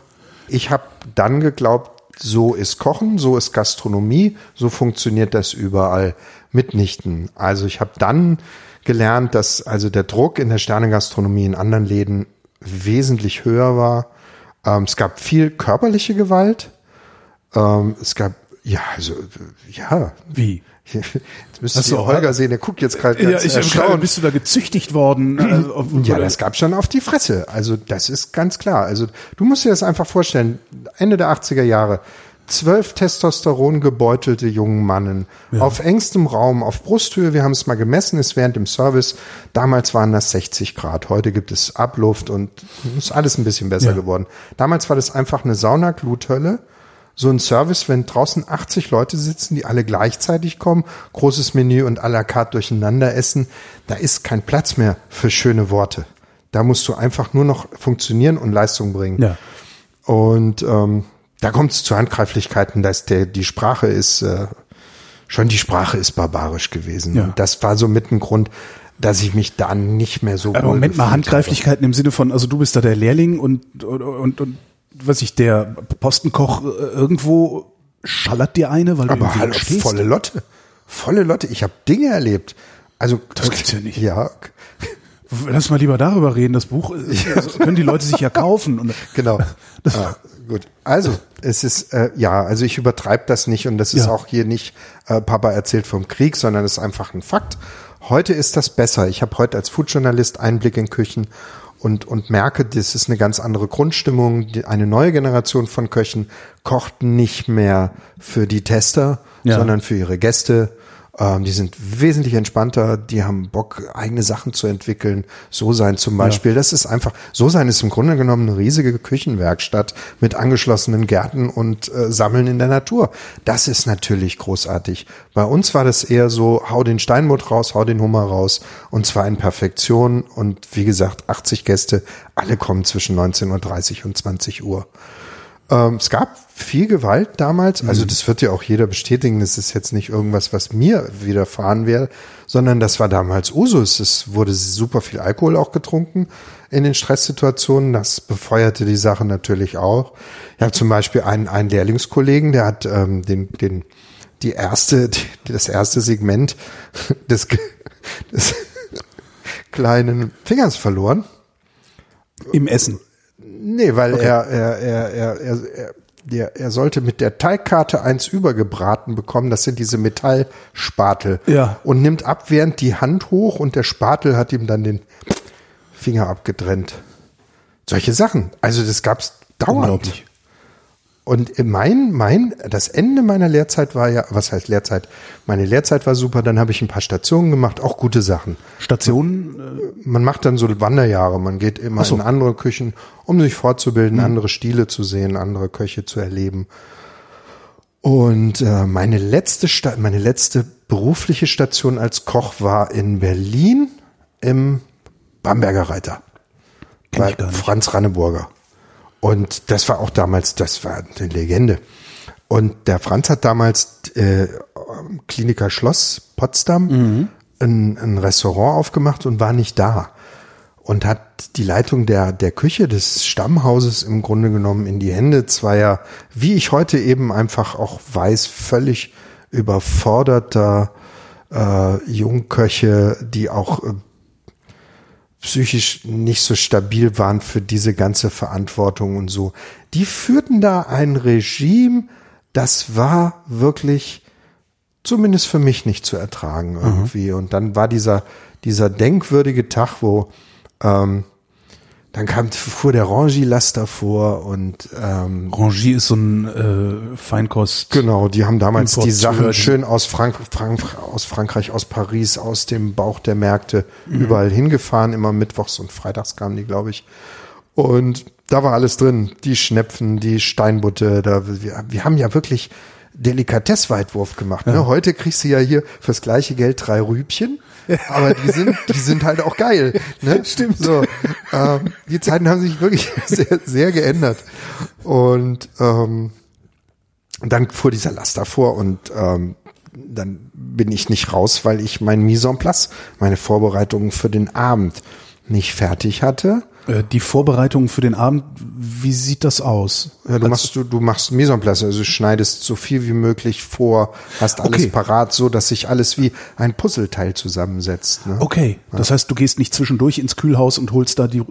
ich habe dann geglaubt, so ist Kochen, so ist Gastronomie, so funktioniert das überall mitnichten. Also ich habe dann gelernt, dass also der Druck in der Sternegastronomie in anderen Läden wesentlich höher war. Ähm, es gab viel körperliche Gewalt. Ähm, es gab, ja, also, äh, ja. Wie? Jetzt müsstest du Holger sehen, der guckt jetzt gerade Ja, ganz ich habe gerade, erstaunt. bist du da gezüchtigt worden? *clears throat* Also, Ja, das gab schon auf die Fresse. Also das ist ganz klar. Also du musst dir das einfach vorstellen. Ende der 80er Jahre. Zwölf Testosteron gebeutelte jungen Mannen auf engstem Raum, auf Brusthöhe. Wir haben es mal gemessen, ist während dem Service. Damals waren das 60 Grad. Heute gibt es Abluft und ist alles ein bisschen besser Ja. geworden. Damals war das einfach eine Saunagluthölle. So ein Service, wenn draußen 80 Leute sitzen, die alle gleichzeitig kommen, großes Menü und à la carte durcheinander essen, da ist kein Platz mehr für schöne Worte. Da musst du einfach nur noch funktionieren und Leistung bringen. Ja. Und ähm, da kommt es zu Handgreiflichkeiten, dass der, die Sprache ist äh, schon die Sprache ist barbarisch gewesen. Ja. Und das war so mit ein Grund, dass ich mich da nicht mehr so Aber wohl Moment mal, Handgreiflichkeiten im Sinne von, also du bist da der Lehrling und, und, und, und was ich, der Postenkoch äh, irgendwo schallert dir eine, weil du Aber hallo, stehst. volle Lotte. Volle Lotte. Ich habe Dinge erlebt. Also Das gibt's ja nicht. Ja, Lass mal lieber darüber reden. Das Buch äh, also können die Leute sich ja kaufen. *laughs* Genau. ah, gut. Also, es ist, äh, ja, also ich übertreibe das nicht und das ist Ja. auch hier nicht äh, Papa erzählt vom Krieg, sondern es ist einfach ein Fakt. Heute ist das besser. Ich habe heute als Foodjournalist Einblick in Küchen und, und merke, das ist eine ganz andere Grundstimmung. Eine neue Generation von Köchen kocht nicht mehr für die Tester, Ja. sondern für ihre Gäste. Ähm, die sind wesentlich entspannter, die haben Bock, eigene Sachen zu entwickeln. So sein zum Beispiel. Das ist einfach, so sein ist im Grunde genommen eine riesige Küchenwerkstatt mit angeschlossenen Gärten und äh, Sammeln in der Natur. Das ist natürlich großartig. Bei uns war das eher so, hau den Steinbutt raus, hau den Hummer raus und zwar in Perfektion und wie gesagt, 80 Gäste, alle kommen zwischen 19.30 Uhr und 20 Uhr. Ähm, es gab viel Gewalt damals, also das wird ja auch jeder bestätigen, das ist jetzt nicht irgendwas, was mir widerfahren wäre, sondern das war damals Usus. Es wurde super viel Alkohol auch getrunken in den Stresssituationen, das befeuerte die Sache natürlich auch. Ich habe zum Beispiel einen, einen Lehrlingskollegen, der hat ähm, den, den, die erste, die, das erste Segment *laughs* des, des *laughs* kleinen Fingers verloren. Im Essen. Nee, weil er, er, er, er, er, er, der, er sollte mit der Teigkarte eins übergebraten bekommen. Das sind diese Metallspatel. Ja. Und nimmt abwehrend die Hand hoch und der Spatel hat ihm dann den Finger abgetrennt. Solche Sachen. Also das gab's dauernd. Und mein, mein, das Ende meiner Lehrzeit war ja, was heißt Lehrzeit? Meine Lehrzeit war super, dann habe ich ein paar Stationen gemacht, auch gute Sachen. Stationen, Man macht dann so Wanderjahre, man geht immer so. Mhm. in andere Küchen, um sich fortzubilden, andere Stile zu sehen, andere Köche zu erleben. Und äh, meine letzte Sta meine letzte berufliche Station als Koch war in Berlin im Bamberger Reiter. Kenn Bei. Franz Ranneburger. Und das war auch damals, das war eine Legende. Und der Franz hat damals äh, Kliniker Schloss Potsdam Mhm. ein, ein Restaurant aufgemacht und war nicht da. Und hat die Leitung der, der Küche des Stammhauses im Grunde genommen in die Hände zweier, wie ich heute eben einfach auch weiß, völlig überforderter äh, Jungköche, die auch äh, psychisch nicht so stabil waren für diese ganze Verantwortung und so. Die führten da ein Regime, das war wirklich zumindest für mich nicht zu ertragen irgendwie. Und dann war dieser, dieser denkwürdige Tag, wo ähm, dann kam, fuhr der Rangy-Laster vor und ähm, Rangy ist so ein äh, Feinkost. Genau, die haben damals die Importeur, Sachen die- schön aus, Frank Frank aus Frankreich, aus Paris, aus dem Bauch der Märkte überall hingefahren. Immer mittwochs und freitags kamen die, glaube ich. Und da war alles drin. Die Schnepfen, die Steinbutte. Da, wir, wir haben ja wirklich Delikatessweitwurf gemacht. Ne? Heute kriegst du ja hier fürs gleiche Geld drei Rübchen. Aber die sind, die sind halt auch geil. Ne? *laughs* Stimmt. So, ähm, die Zeiten haben sich wirklich *laughs* sehr, sehr geändert. Und ähm, dann fuhr dieser Laster vor und ähm, dann bin ich nicht raus, weil ich mein Mise en place, meine Vorbereitungen für den Abend nicht fertig hatte. Äh, die Vorbereitung für den Abend, wie sieht das aus? Ja, du machst du, du machst Mise en place, also du schneidest so viel wie möglich vor, hast alles Okay. parat, so dass sich alles wie ein Puzzleteil zusammensetzt. Ne? Okay, das heißt, du gehst nicht zwischendurch ins Kühlhaus und holst da die,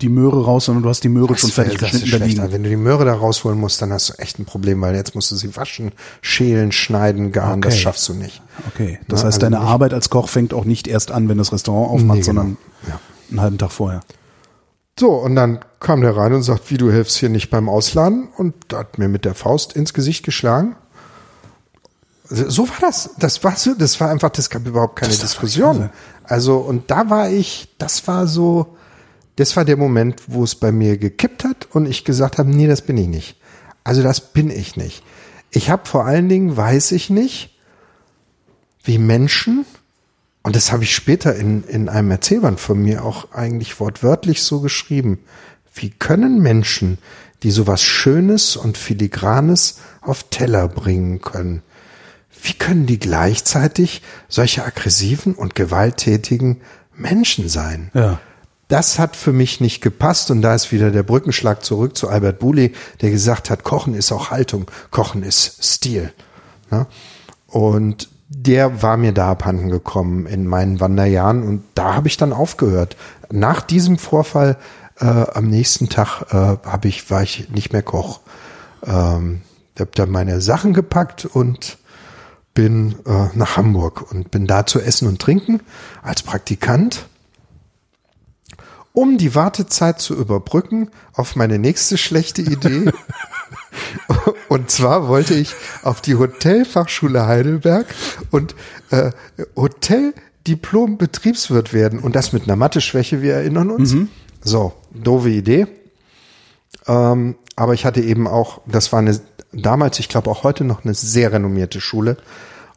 die Möhre raus, sondern du hast die Möhre schon Das wär- fertig das geschnitten da schlecht. liegen. Wenn du die Möhre da rausholen musst, dann hast du echt ein Problem, weil jetzt musst du sie waschen, schälen, schneiden, garen, das Okay. schaffst du nicht. Okay, das Ne, heißt, also deine Arbeit als Koch fängt auch nicht erst an, wenn das Restaurant aufmacht, Nee, genau. sondern Ja. einen halben Tag vorher. So, und dann kam der rein und sagt, wie du hilfst hier nicht beim Ausladen und hat mir mit der Faust ins Gesicht geschlagen. So war das. Das war so, das war einfach, das gab überhaupt keine Das Diskussion. Also, und da war ich, das war so, das war der Moment, wo es bei mir gekippt hat und ich gesagt habe, nee, das bin ich nicht. Also das bin ich nicht. Ich habe vor allen Dingen, weiß ich nicht, wie Menschen, und das habe ich später in, in einem Erzählband von mir auch eigentlich wortwörtlich so geschrieben, wie können Menschen, die sowas Schönes und Filigranes auf Teller bringen können, wie können die gleichzeitig solche aggressiven und gewalttätigen Menschen sein? Ja. Das hat für mich nicht gepasst und da ist wieder der Brückenschlag zurück zu Albert Bouley, der gesagt hat, Kochen ist auch Haltung, Kochen ist Stil. Und der war mir da abhanden gekommen in meinen Wanderjahren und da habe ich dann aufgehört. Nach diesem Vorfall äh, am nächsten Tag äh, habe ich war ich nicht mehr Koch. Ähm, habe dann meine Sachen gepackt und bin äh, nach Hamburg und bin da zu essen und trinken als Praktikant um die Wartezeit zu überbrücken auf meine nächste schlechte Idee. *laughs* *laughs* und zwar wollte ich auf die Hotelfachschule Heidelberg und äh, Hotel Diplom Betriebswirt werden und das mit einer Mathe-Schwäche, wir erinnern uns. Mhm. So, doofe Idee. Ähm, aber ich hatte eben auch, das war eine damals, ich glaube auch heute noch eine sehr renommierte Schule.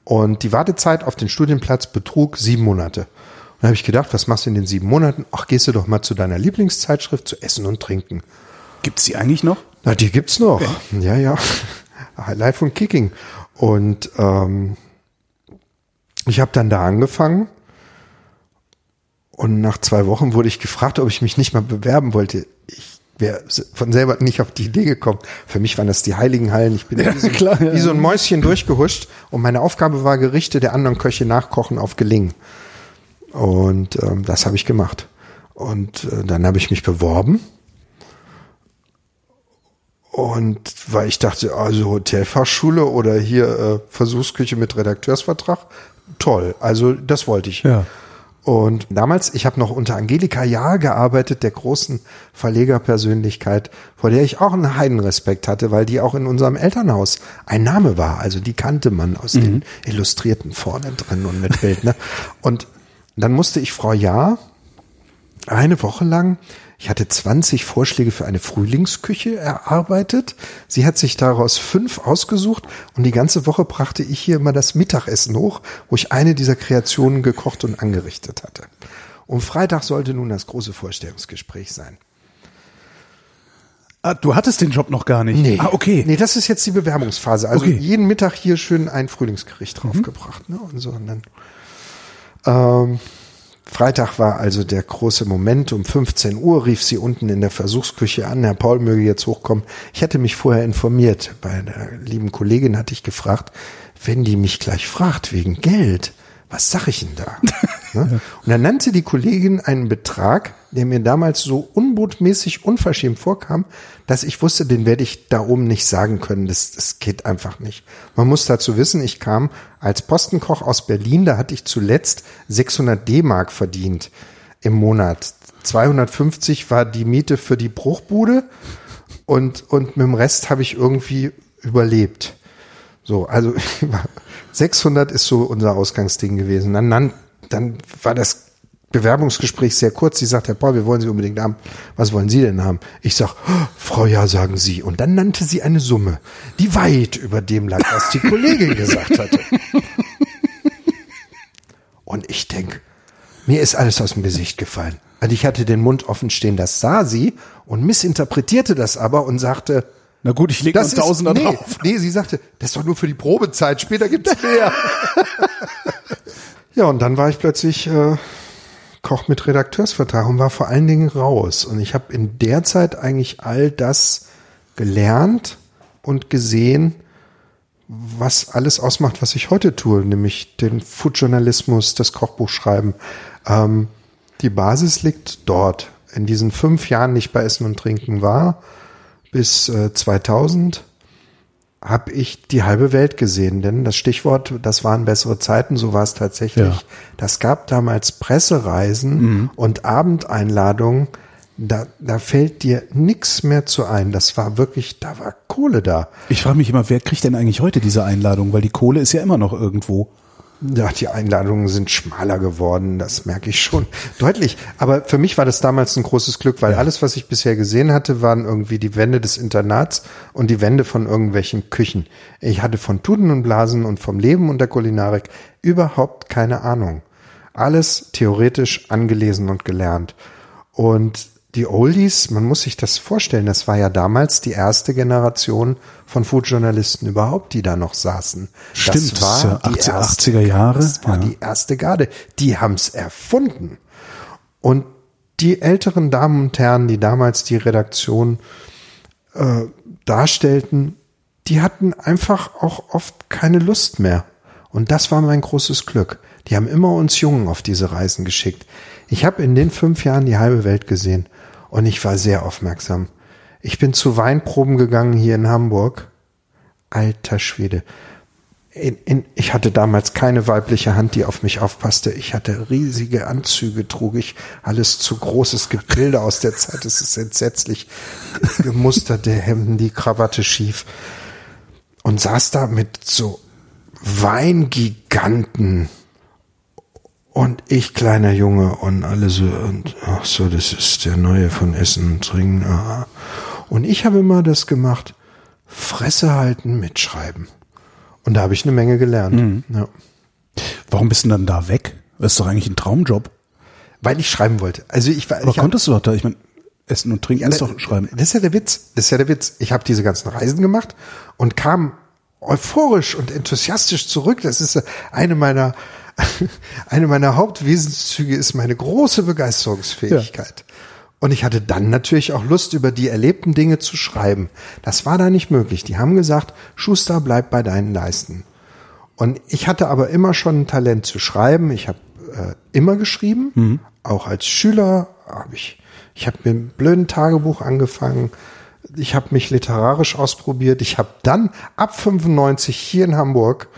Und die Wartezeit auf den Studienplatz betrug sieben Monate dann habe ich gedacht, was machst du in den sieben Monaten? Ach, gehst du doch mal zu deiner Lieblingszeitschrift zu essen und trinken. Gibt's die eigentlich noch? Na, die gibt's noch. Okay. Ja, ja. Live und Kicking. Und ähm, ich habe dann da angefangen. Und nach zwei Wochen wurde ich gefragt, ob ich mich nicht mal bewerben wollte. Ich wäre von selber nicht auf die Idee gekommen. Für mich waren das die heiligen Hallen. Ich bin ja, wie, so, klar, ja. wie so ein Mäuschen durchgehuscht. Und meine Aufgabe war, Gerichte der anderen Köche nachkochen auf Gelingen. Und ähm, das habe ich gemacht. Und äh, dann habe ich mich beworben. Und weil ich dachte, also Hotelfachschule oder hier äh, Versuchsküche mit Redakteursvertrag, toll. Also das wollte ich. Ja. Und damals, ich habe noch unter Angelika Jahr gearbeitet, der großen Verlegerpersönlichkeit, vor der ich auch einen Heidenrespekt hatte, weil die auch in unserem Elternhaus ein Name war. Also die kannte man aus mhm. den Illustrierten vorne drin und mit Bild. Ne? Und dann musste ich Frau Jahr eine Woche lang, ich hatte 20 Vorschläge für eine Frühlingsküche erarbeitet. Sie hat sich daraus fünf ausgesucht und die ganze Woche brachte ich hier immer das Mittagessen hoch, wo ich eine dieser Kreationen gekocht und angerichtet hatte. Und Freitag sollte nun das große Vorstellungsgespräch sein. Ah, du hattest den Job noch gar nicht. Nee. Ah, okay. Nee, das ist jetzt die Bewerbungsphase. Also okay. jeden Mittag hier schön ein Frühlingsgericht mhm. draufgebracht. Ne? Und so. Und dann ähm, Freitag war also der große Moment. Um 15 Uhr rief sie unten in der Versuchsküche an. Herr Paul möge jetzt hochkommen. Ich hatte mich vorher informiert. Bei einer lieben Kollegin hatte ich gefragt, wenn die mich gleich fragt wegen Geld, was sag ich denn da? *laughs* Ne? Und dann nannte die Kollegin einen Betrag, der mir damals so unbotmäßig unverschämt vorkam, dass ich wusste, den werde ich da oben nicht sagen können. Das, das geht einfach nicht. Man muss dazu wissen, ich kam als Postenkoch aus Berlin, da hatte ich zuletzt 600 D-Mark verdient im Monat. 250 war die Miete für die Bruchbude und, und mit dem Rest habe ich irgendwie überlebt. So, also *laughs* 600 ist so unser Ausgangsding gewesen. Dann, dann, dann war das Bewerbungsgespräch sehr kurz. Sie sagt, Herr Paul, wir wollen Sie unbedingt haben. Was wollen Sie denn haben? Ich sag, oh, Frau Ja, sagen Sie. Und dann nannte sie eine Summe, die weit über dem lag, was die Kollegin gesagt hatte. Und ich denk, mir ist alles aus dem Gesicht gefallen. Also ich hatte den Mund offen stehen, das sah sie und missinterpretierte das aber und sagte, na gut, ich lege das Tausender nee, drauf. Nee, sie sagte, das ist doch nur für die Probezeit, später gibt's mehr. *laughs* ja, und dann war ich plötzlich äh, Koch mit Redakteursvertrag und war vor allen Dingen raus. Und ich habe in der Zeit eigentlich all das gelernt und gesehen, was alles ausmacht, was ich heute tue, nämlich den Foodjournalismus, das Kochbuchschreiben. Ähm, die Basis liegt dort. In diesen fünf Jahren, die ich bei Essen und Trinken war, bis äh, 2000 habe ich die halbe Welt gesehen, denn das Stichwort, das waren bessere Zeiten, so war es tatsächlich. Ja. Das gab damals Pressereisen mhm. und Abendeinladungen, da, da fällt dir nichts mehr zu ein. Das war wirklich, da war Kohle da. Ich frage mich immer, wer kriegt denn eigentlich heute diese Einladung? Weil die Kohle ist ja immer noch irgendwo. Ja, die Einladungen sind schmaler geworden, das merke ich schon *laughs* deutlich. Aber für mich war das damals ein großes Glück, weil ja. alles, was ich bisher gesehen hatte, waren irgendwie die Wände des Internats und die Wände von irgendwelchen Küchen. Ich hatte von Tuden und Blasen und vom Leben und der Kulinarik überhaupt keine Ahnung. Alles theoretisch angelesen und gelernt. Und die Oldies, man muss sich das vorstellen, das war ja damals die erste Generation von Food-Journalisten überhaupt, die da noch saßen. Stimmt, das war das die 80, 80er Jahre. Das war Ja. die erste Garde. Die haben's erfunden. Und die älteren Damen und Herren, die damals die Redaktion äh, darstellten, die hatten einfach auch oft keine Lust mehr. Und das war mein großes Glück. Die haben immer uns Jungen auf diese Reisen geschickt. Ich habe in den fünf Jahren die halbe Welt gesehen und ich war sehr aufmerksam. Ich bin zu Weinproben gegangen hier in Hamburg. Alter Schwede. In, in, ich hatte damals keine weibliche Hand, die auf mich aufpasste. Ich hatte riesige Anzüge, trug ich alles zu groß. Es gibt Bilder aus der Zeit, es ist entsetzlich. Gemusterte Hemden, die Krawatte schief. Und saß da mit so Weingiganten. Und ich, kleiner Junge, und alle so, und ach so, das ist der neue von Essen und Trinken. aha. Und ich habe immer das gemacht, Fresse halten, mitschreiben. Und da habe ich eine Menge gelernt. Ja. Warum bist du denn dann da weg? Das ist doch eigentlich ein Traumjob. Weil ich schreiben wollte. Also ich war, Aber ich hab- konntest du doch da, ich meine, Essen und Trinken Ja, ist da- doch schreiben. Das ist ja der Witz. Das ist ja der Witz. Ich habe diese ganzen Reisen gemacht und kam euphorisch und enthusiastisch zurück. Das ist eine meiner *laughs* eine meiner Hauptwesenszüge ist meine große Begeisterungsfähigkeit. Und ich hatte dann natürlich auch Lust, über die erlebten Dinge zu schreiben. Das war da nicht möglich. Die haben gesagt, Schuster, bleib bei deinen Leisten. Und ich hatte aber immer schon ein Talent zu schreiben. Ich habe äh, immer geschrieben, auch als Schüler habe ich. Ich habe mit einem blöden Tagebuch angefangen. Ich habe mich literarisch ausprobiert. Ich habe dann ab 95 hier in Hamburg,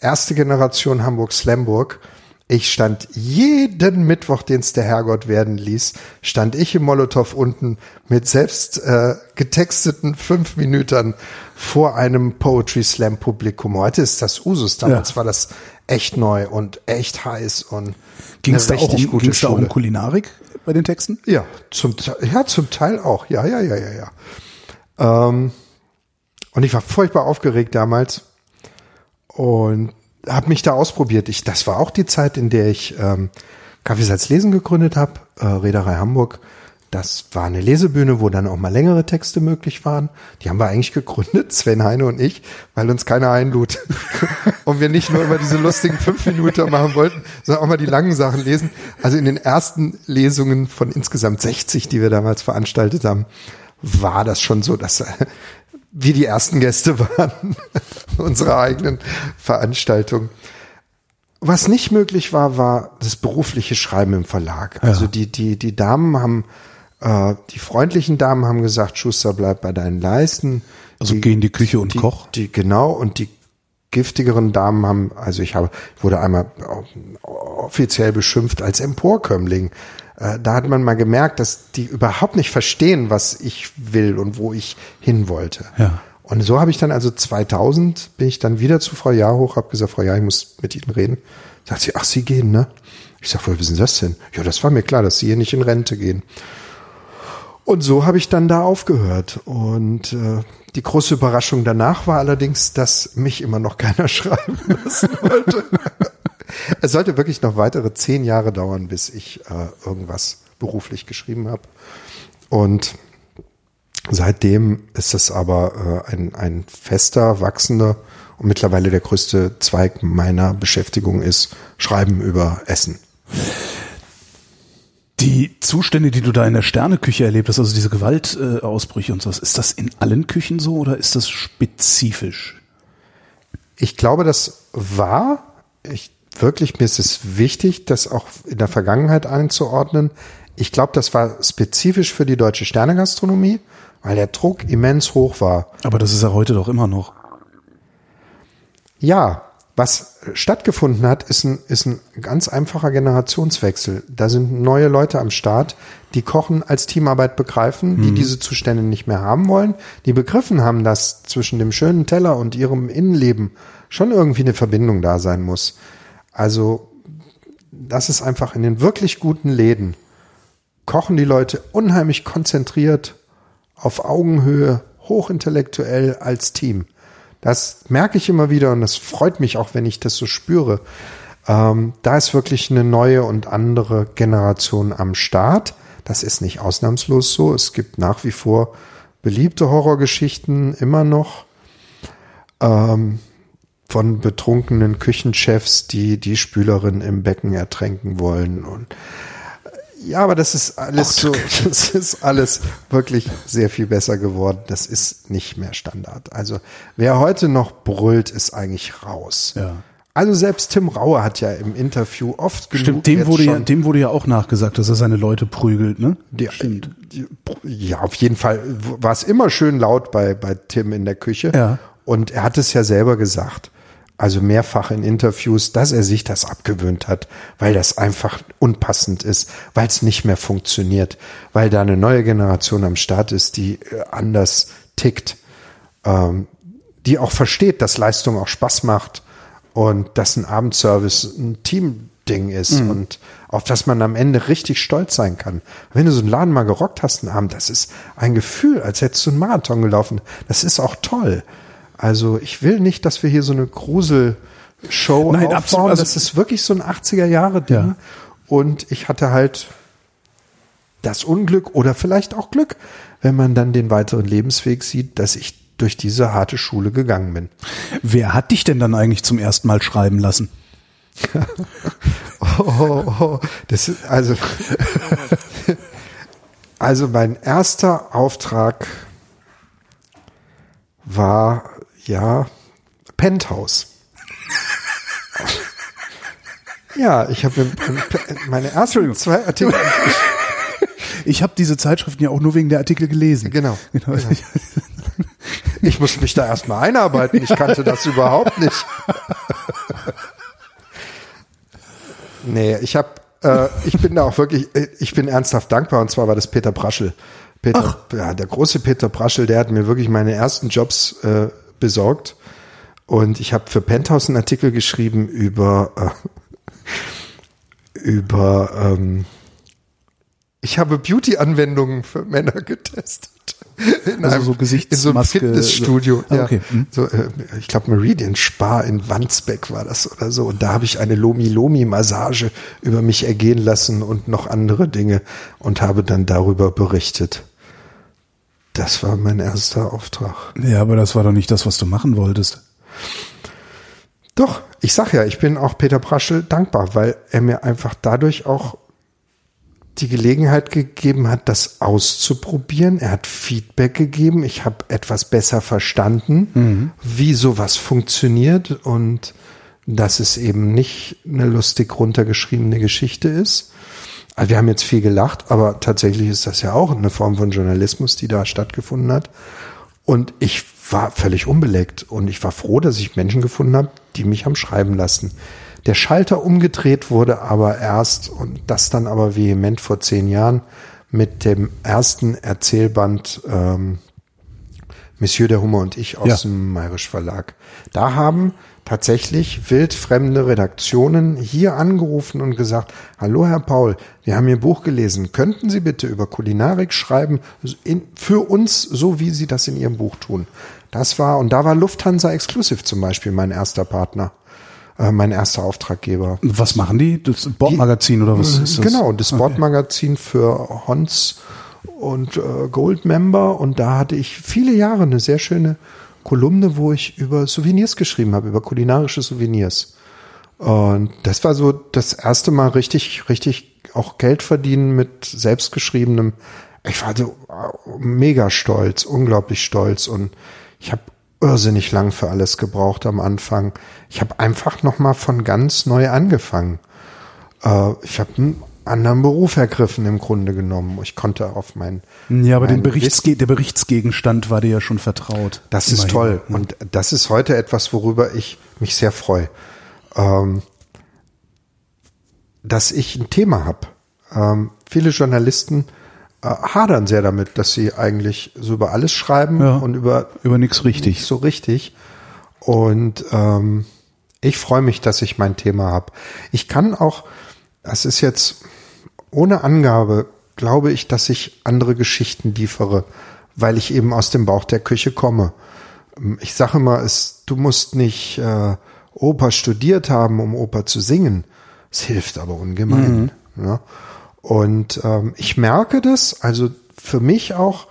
erste Generation Hamburg Slamburg, ich stand jeden Mittwoch, den es der Herrgott werden ließ, stand ich im Molotow unten mit selbst äh, getexteten fünf Minuten vor einem Poetry Slam Publikum. Heute ist das Usus, damals Ja. war das echt neu und echt heiß und Ging es da, auch richtig um, gute da auch um. Kulinarik bei den Texten? Ja, zum, ja, zum Teil auch. Ja, ja, ja, ja, ja. Ähm, und ich war furchtbar aufgeregt damals und habe mich da ausprobiert. Ich, das war auch die Zeit, in der ich ähm, Kaffeesatz Lesen gegründet habe, äh, Reederei Hamburg. Das war eine Lesebühne, wo dann auch mal längere Texte möglich waren. Die haben wir eigentlich gegründet, *laughs* Sven Heine und ich, weil uns keiner einlud. *laughs* und wir nicht nur immer diese lustigen fünf Minuten machen wollten, sondern auch mal die langen Sachen lesen. Also in den ersten Lesungen von insgesamt 60, die wir damals veranstaltet haben, war das schon so, dass äh, wir die ersten Gäste *laughs* waren unserer eigenen Veranstaltung. Was nicht möglich war, war das berufliche Schreiben im Verlag. Also die, die, die Damen haben, äh, die freundlichen Damen haben gesagt, Schuster, bleib bei deinen Leisten. Also geh in die Küche und die, koch. Die, genau, und die giftigeren Damen haben, also ich habe, wurde einmal offiziell beschimpft als Emporkömmling. Äh, Da hat man mal gemerkt, dass die überhaupt nicht verstehen, was ich will und wo ich hin wollte. Ja. Und so habe ich dann also 2000 bin ich dann wieder zu Frau Jahr hoch, habe gesagt, Frau Jahr, ich muss mit Ihnen reden. Sagt sie, ach, Sie gehen, ne? Ich sag, woher wissen Sie das denn? Ja, das war mir klar, dass Sie hier nicht in Rente gehen. Und so habe ich dann da aufgehört. Und äh, die große Überraschung danach war allerdings, dass mich immer noch *laughs* keiner schreiben lassen wollte. *laughs* es sollte wirklich noch weitere zehn Jahre dauern, bis ich äh, irgendwas beruflich geschrieben habe. Und seitdem ist es aber äh, ein, ein fester, wachsender und mittlerweile der größte Zweig meiner Beschäftigung ist Schreiben über Essen. Die Zustände, die du da in der Sterneküche erlebt hast, also diese Gewaltausbrüche äh, Ausbrüche und sowas, ist das in allen Küchen so oder ist das spezifisch? Ich glaube, das war, ich wirklich, mir ist es wichtig, das auch in der Vergangenheit einzuordnen. Ich glaube, das war spezifisch für die deutsche Sternegastronomie, weil der Druck immens hoch war. Aber das ist ja heute doch immer noch. Ja, was stattgefunden hat, ist ein, ist ein ganz einfacher Generationswechsel. Da sind neue Leute am Start, die Kochen als Teamarbeit begreifen, die diese Zustände nicht mehr haben wollen, die begriffen haben, dass zwischen dem schönen Teller und ihrem Innenleben schon irgendwie eine Verbindung da sein muss. Also, das ist einfach in den wirklich guten Läden kochen die Leute unheimlich konzentriert, auf Augenhöhe, hochintellektuell als Team. Das merke ich immer wieder und das freut mich auch, wenn ich das so spüre. Ähm, da ist wirklich eine neue und andere Generation am Start. Das ist nicht ausnahmslos so. Es gibt nach wie vor beliebte Horrorgeschichten immer noch ähm, von betrunkenen Küchenchefs, die die Spülerin im Becken ertränken wollen und ja, aber das ist alles so, *laughs* das ist alles wirklich sehr viel besser geworden. Das ist nicht mehr Standard. Also wer heute noch brüllt, ist eigentlich raus. Ja. Also selbst Tim Raue hat ja im Interview oft genug Stimmt, dem wurde, ja, dem wurde ja auch nachgesagt, dass er seine Leute prügelt, ne? Ja, Stimmt. Ja, auf jeden Fall war es immer schön laut bei, bei Tim in der Küche. Ja. Und er hat es ja selber gesagt, also mehrfach in Interviews, dass er sich das abgewöhnt hat, weil das einfach unpassend ist, weil es nicht mehr funktioniert, weil da eine neue Generation am Start ist, die äh, anders tickt, ähm, die auch versteht, dass Leistung auch Spaß macht und dass ein Abendservice ein Teamding ist und auf das man am Ende richtig stolz sein kann. Wenn du so einen Laden mal gerockt hast einen Abend, das ist ein Gefühl, als hättest du einen Marathon gelaufen. Das ist auch toll. Also ich will nicht, dass wir hier so eine Grusel-Show Nein, aufbauen. absolut. Also- das ist wirklich so ein 80er-Jahre-Ding. Ja. Und ich hatte halt das Unglück oder vielleicht auch Glück, wenn man dann den weiteren Lebensweg sieht, dass ich durch diese harte Schule gegangen bin. Wer hat dich denn dann eigentlich zum ersten Mal schreiben lassen? *laughs* Oh, oh, oh. Das ist also, *laughs* also mein erster Auftrag war ja Penthouse. Ja, ich habe meine ersten zwei Artikel. *laughs* Ich habe diese Zeitschriften ja auch nur wegen der Artikel gelesen. Genau. *laughs* genau. Ja. Ich musste mich da erstmal einarbeiten. Ich kannte das überhaupt nicht. Nee, ich habe, äh, ich bin da auch wirklich, äh, ich bin ernsthaft dankbar. Und zwar war das Peter Braschel. Peter, ja, der große Peter Braschel, der hat mir wirklich meine ersten Jobs äh, besorgt. Und ich habe für Penthouse einen Artikel geschrieben über äh, über ähm, ich habe Beauty-Anwendungen für Männer getestet. In Also so in so einem Gesichtsmaske, Fitnessstudio. so- Ah, ja. okay. Hm. So, äh, ich glaube, Meridian Spa in Wandsbeck war das oder so. Und da habe ich eine Lomi-Lomi-Massage über mich ergehen lassen und noch andere Dinge und habe dann darüber berichtet. Das war mein erster Auftrag. Ja, aber das war doch nicht das, was du machen wolltest. Doch, ich sag ja, ich bin auch Peter Praschel dankbar, weil er mir einfach dadurch auch die Gelegenheit gegeben hat, das auszuprobieren. Er hat Feedback gegeben. Ich habe etwas besser verstanden, wie sowas funktioniert und dass es eben nicht eine lustig runtergeschriebene Geschichte ist. Also wir haben jetzt viel gelacht, aber tatsächlich ist das ja auch eine Form von Journalismus, die da stattgefunden hat. Und ich war völlig unbeleckt und ich war froh, dass ich Menschen gefunden habe, die mich haben schreiben lassen. Der Schalter umgedreht wurde aber erst und das dann aber vehement vor zehn Jahren mit dem ersten Erzählband ähm, Monsieur der Hummer und ich aus Ja. dem Mayrisch Verlag. Da haben tatsächlich wildfremde Redaktionen hier angerufen und gesagt, hallo Herr Paul, wir haben Ihr Buch gelesen. Könnten Sie bitte über Kulinarik schreiben, in, für uns, so wie Sie das in Ihrem Buch tun? Das war, und da war Lufthansa Exclusive zum Beispiel mein erster Partner, äh, mein erster Auftraggeber. Was machen die? Das Bordmagazin oder was ist das? Genau, das Sportmagazin für Hons und äh, Gold Member. Und da hatte ich viele Jahre eine sehr schöne Kolumne, wo ich über Souvenirs geschrieben habe, über kulinarische Souvenirs. Und das war so das erste Mal richtig, richtig auch Geld verdienen mit selbstgeschriebenem. Ich war so mega stolz, unglaublich stolz und ich habe irrsinnig lang für alles gebraucht am Anfang. Ich habe einfach noch mal von ganz neu angefangen. Äh, ich habe anderen Beruf ergriffen im Grunde genommen. Ich konnte auf mein Ja, aber den mein Berichtsge der Berichtsgegenstand war dir ja schon vertraut. das ist Immerhin. toll. Und das ist heute etwas, worüber ich mich sehr freue. Ähm, dass ich ein Thema habe. Ähm, viele Journalisten äh, hadern sehr damit, dass sie eigentlich so über alles schreiben Ja. und über Über nichts nicht richtig. so richtig. Und ähm, ich freue mich, dass ich mein Thema habe. Ich kann auch, das ist jetzt ohne Angabe, glaube ich, dass ich andere Geschichten liefere, weil ich eben aus dem Bauch der Küche komme. Ich sage immer, es, du musst nicht äh, Oper studiert haben, um Oper zu singen. Es hilft aber ungemein. Ja? Und ähm, ich merke das, also für mich auch,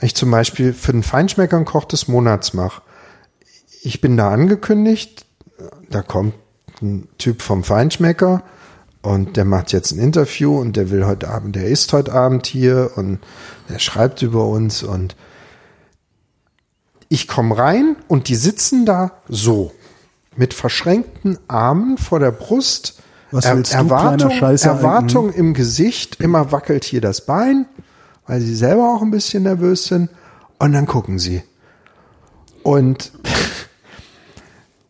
ich zum Beispiel für den Feinschmecker einen Koch des Monats mache. Ich bin da angekündigt, da kommt ein Typ vom Feinschmecker und der macht jetzt ein Interview und der will heute Abend, der ist heute Abend hier und der schreibt über uns und ich komme rein und die sitzen da so mit verschränkten Armen vor der Brust. Was Er- willst du, Erwartung, kleiner Scheißer? Erwartung im Gesicht, immer wackelt hier das Bein, weil sie selber auch ein bisschen nervös sind. Und dann gucken sie. Und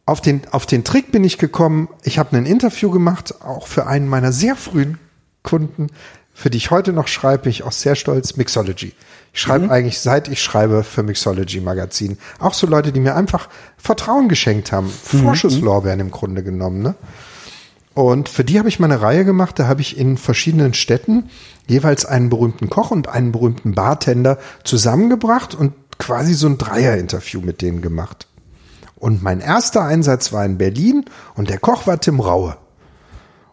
auf den, auf den Trick bin ich gekommen. Ich habe ein Interview gemacht, auch für einen meiner sehr frühen Kunden, für die ich heute noch schreibe, bin ich auch sehr stolz, Mixology. Ich schreibe eigentlich, seit ich schreibe für Mixology Magazin. Auch so Leute, die mir einfach Vertrauen geschenkt haben. Vorschusslorbeeren im Grunde genommen. Ne? Und für die habe ich mal eine Reihe gemacht. Da habe ich in verschiedenen Städten jeweils einen berühmten Koch und einen berühmten Bartender zusammengebracht und quasi so ein Dreier-Interview mit denen gemacht. Und mein erster Einsatz war in Berlin und der Koch war Tim Raue.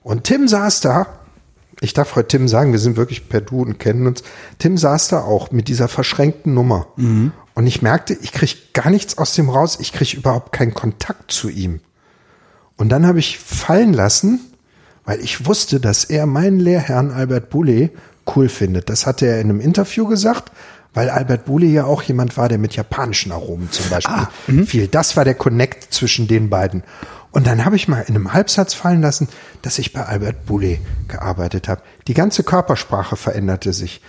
Und Tim saß da, ich darf heute Tim sagen, wir sind wirklich per Du und kennen uns. Tim saß da auch mit dieser verschränkten Nummer. Und ich merkte, ich kriege gar nichts aus dem raus, ich kriege überhaupt keinen Kontakt zu ihm. Und dann habe ich fallen lassen, weil ich wusste, dass er meinen Lehrherrn Albert Boulay cool findet. Das hatte er in einem Interview gesagt, weil Albert Boulay ja auch jemand war, der mit japanischen Aromen zum Beispiel viel. Das war der Connect zwischen den beiden. Und dann habe ich mal in einem Halbsatz fallen lassen, dass ich bei Albert Boulay gearbeitet habe. Die ganze Körpersprache veränderte sich.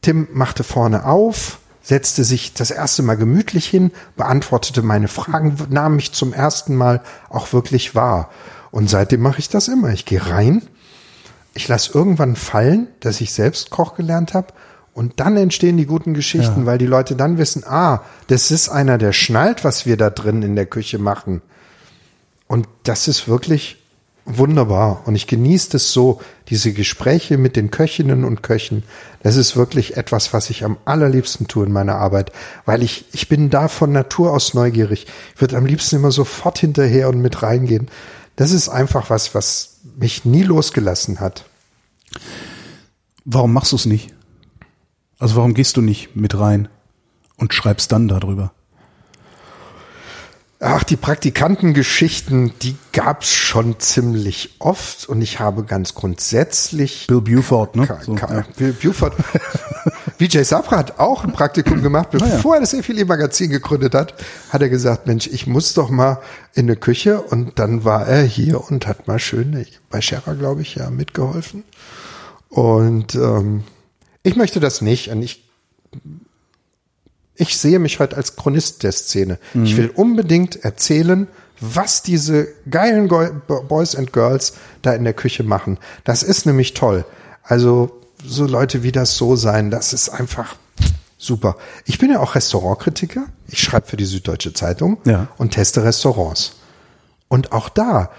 Tim machte vorne auf, setzte sich das erste Mal gemütlich hin, beantwortete meine Fragen, nahm mich zum ersten Mal auch wirklich wahr. Und seitdem mache ich das immer. Ich gehe rein, ich lasse irgendwann fallen, dass ich selbst Koch gelernt habe. Und dann entstehen die guten Geschichten, weil die Leute dann wissen, ah, das ist einer, der schnallt, was wir da drin in der Küche machen. Und das ist wirklich wunderbar. Und ich genieße das so, diese Gespräche mit den Köchinnen und Köchen. Das ist wirklich etwas, was ich am allerliebsten tue in meiner Arbeit, weil ich, ich bin da von Natur aus neugierig. Ich würde am liebsten immer sofort hinterher und mit reingehen. Das ist einfach was, was mich nie losgelassen hat. Warum machst du es nicht? Also warum gehst du nicht mit rein und schreibst dann darüber? Ach, die Praktikantengeschichten, die gab's schon ziemlich oft und ich habe ganz grundsätzlich Bill Buford, ne? Ka- So, ja. Bill Buford. *laughs* Vijay Sabra hat auch ein Praktikum gemacht, bevor er das Effili Magazin gegründet hat, hat er gesagt, Mensch, ich muss doch mal in eine Küche und dann war er hier und hat mal schön ich, bei Scherer, glaube ich, ja mitgeholfen. Und ähm, ich möchte das nicht und ich ich sehe mich heute als Chronist der Szene. Ich will unbedingt erzählen, was diese geilen Boys and Girls da in der Küche machen. Das ist nämlich toll. Also so Leute wie das so sein, das ist einfach super. Ich bin ja auch Restaurantkritiker. Ich schreibe für die Süddeutsche Zeitung Ja. und teste Restaurants. Und auch da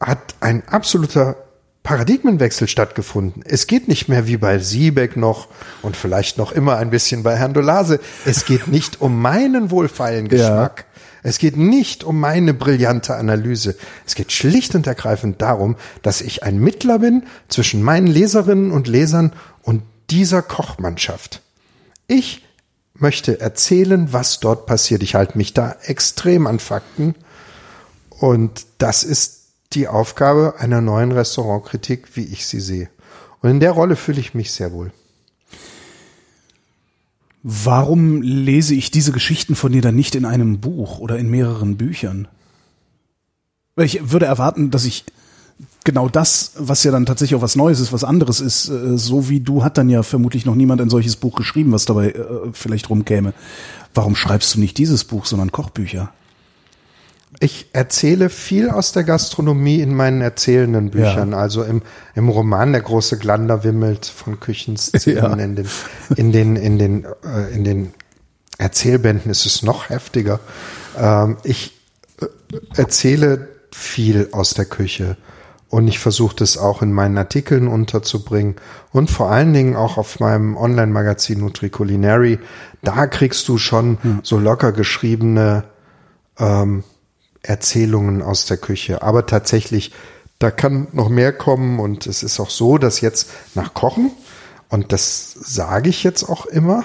hat ein absoluter Paradigmenwechsel stattgefunden. Es geht nicht mehr wie bei Siebeck noch und vielleicht noch immer ein bisschen bei Herrn Dolase. Es geht nicht um meinen wohlfeilen Geschmack. Es geht nicht um meine brillante Analyse. Es geht schlicht und ergreifend darum, dass ich ein Mittler bin zwischen meinen Leserinnen und Lesern und dieser Kochmannschaft. Ich möchte erzählen, was dort passiert. Ich halte mich da extrem an Fakten. Und das ist die Aufgabe einer neuen Restaurantkritik, wie ich sie sehe. Und in der Rolle fühle ich mich sehr wohl. Warum lese ich diese Geschichten von dir dann nicht in einem Buch oder in mehreren Büchern? Weil ich würde erwarten, dass ich genau das, was ja dann tatsächlich auch was Neues ist, was anderes ist, äh, so wie du, hat dann ja vermutlich noch niemand ein solches Buch geschrieben, was dabei äh, vielleicht rumkäme. Warum schreibst du nicht dieses Buch, sondern Kochbücher? Ich erzähle viel aus der Gastronomie in meinen erzählenden Büchern. Ja. Also im, im Roman Der große Glander wimmelt von Küchenszenen. *laughs* Ja. In den, in den, in den, äh, in den Erzählbänden ist es noch heftiger. Ähm, ich äh, erzähle viel aus der Küche. Und ich versuche das auch in meinen Artikeln unterzubringen und vor allen Dingen auch auf meinem Online-Magazin Nutri Culinary. Da kriegst du schon so locker geschriebene ähm, Erzählungen aus der Küche. Aber tatsächlich da kann noch mehr kommen und es ist auch so, dass jetzt nach Kochen, und das sage ich jetzt auch immer,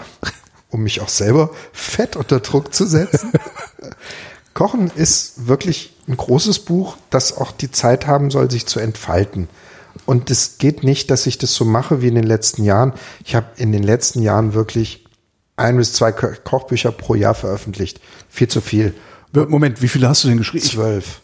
um mich auch selber fett unter Druck zu setzen. *laughs* Kochen ist wirklich ein großes Buch, das auch die Zeit haben soll, sich zu entfalten. Und es geht nicht, dass ich das so mache wie in den letzten Jahren. Ich habe in den letzten Jahren wirklich ein bis zwei Ko Kochbücher pro Jahr veröffentlicht. Viel zu viel. Moment, wie viele hast du denn geschrieben? Zwölf.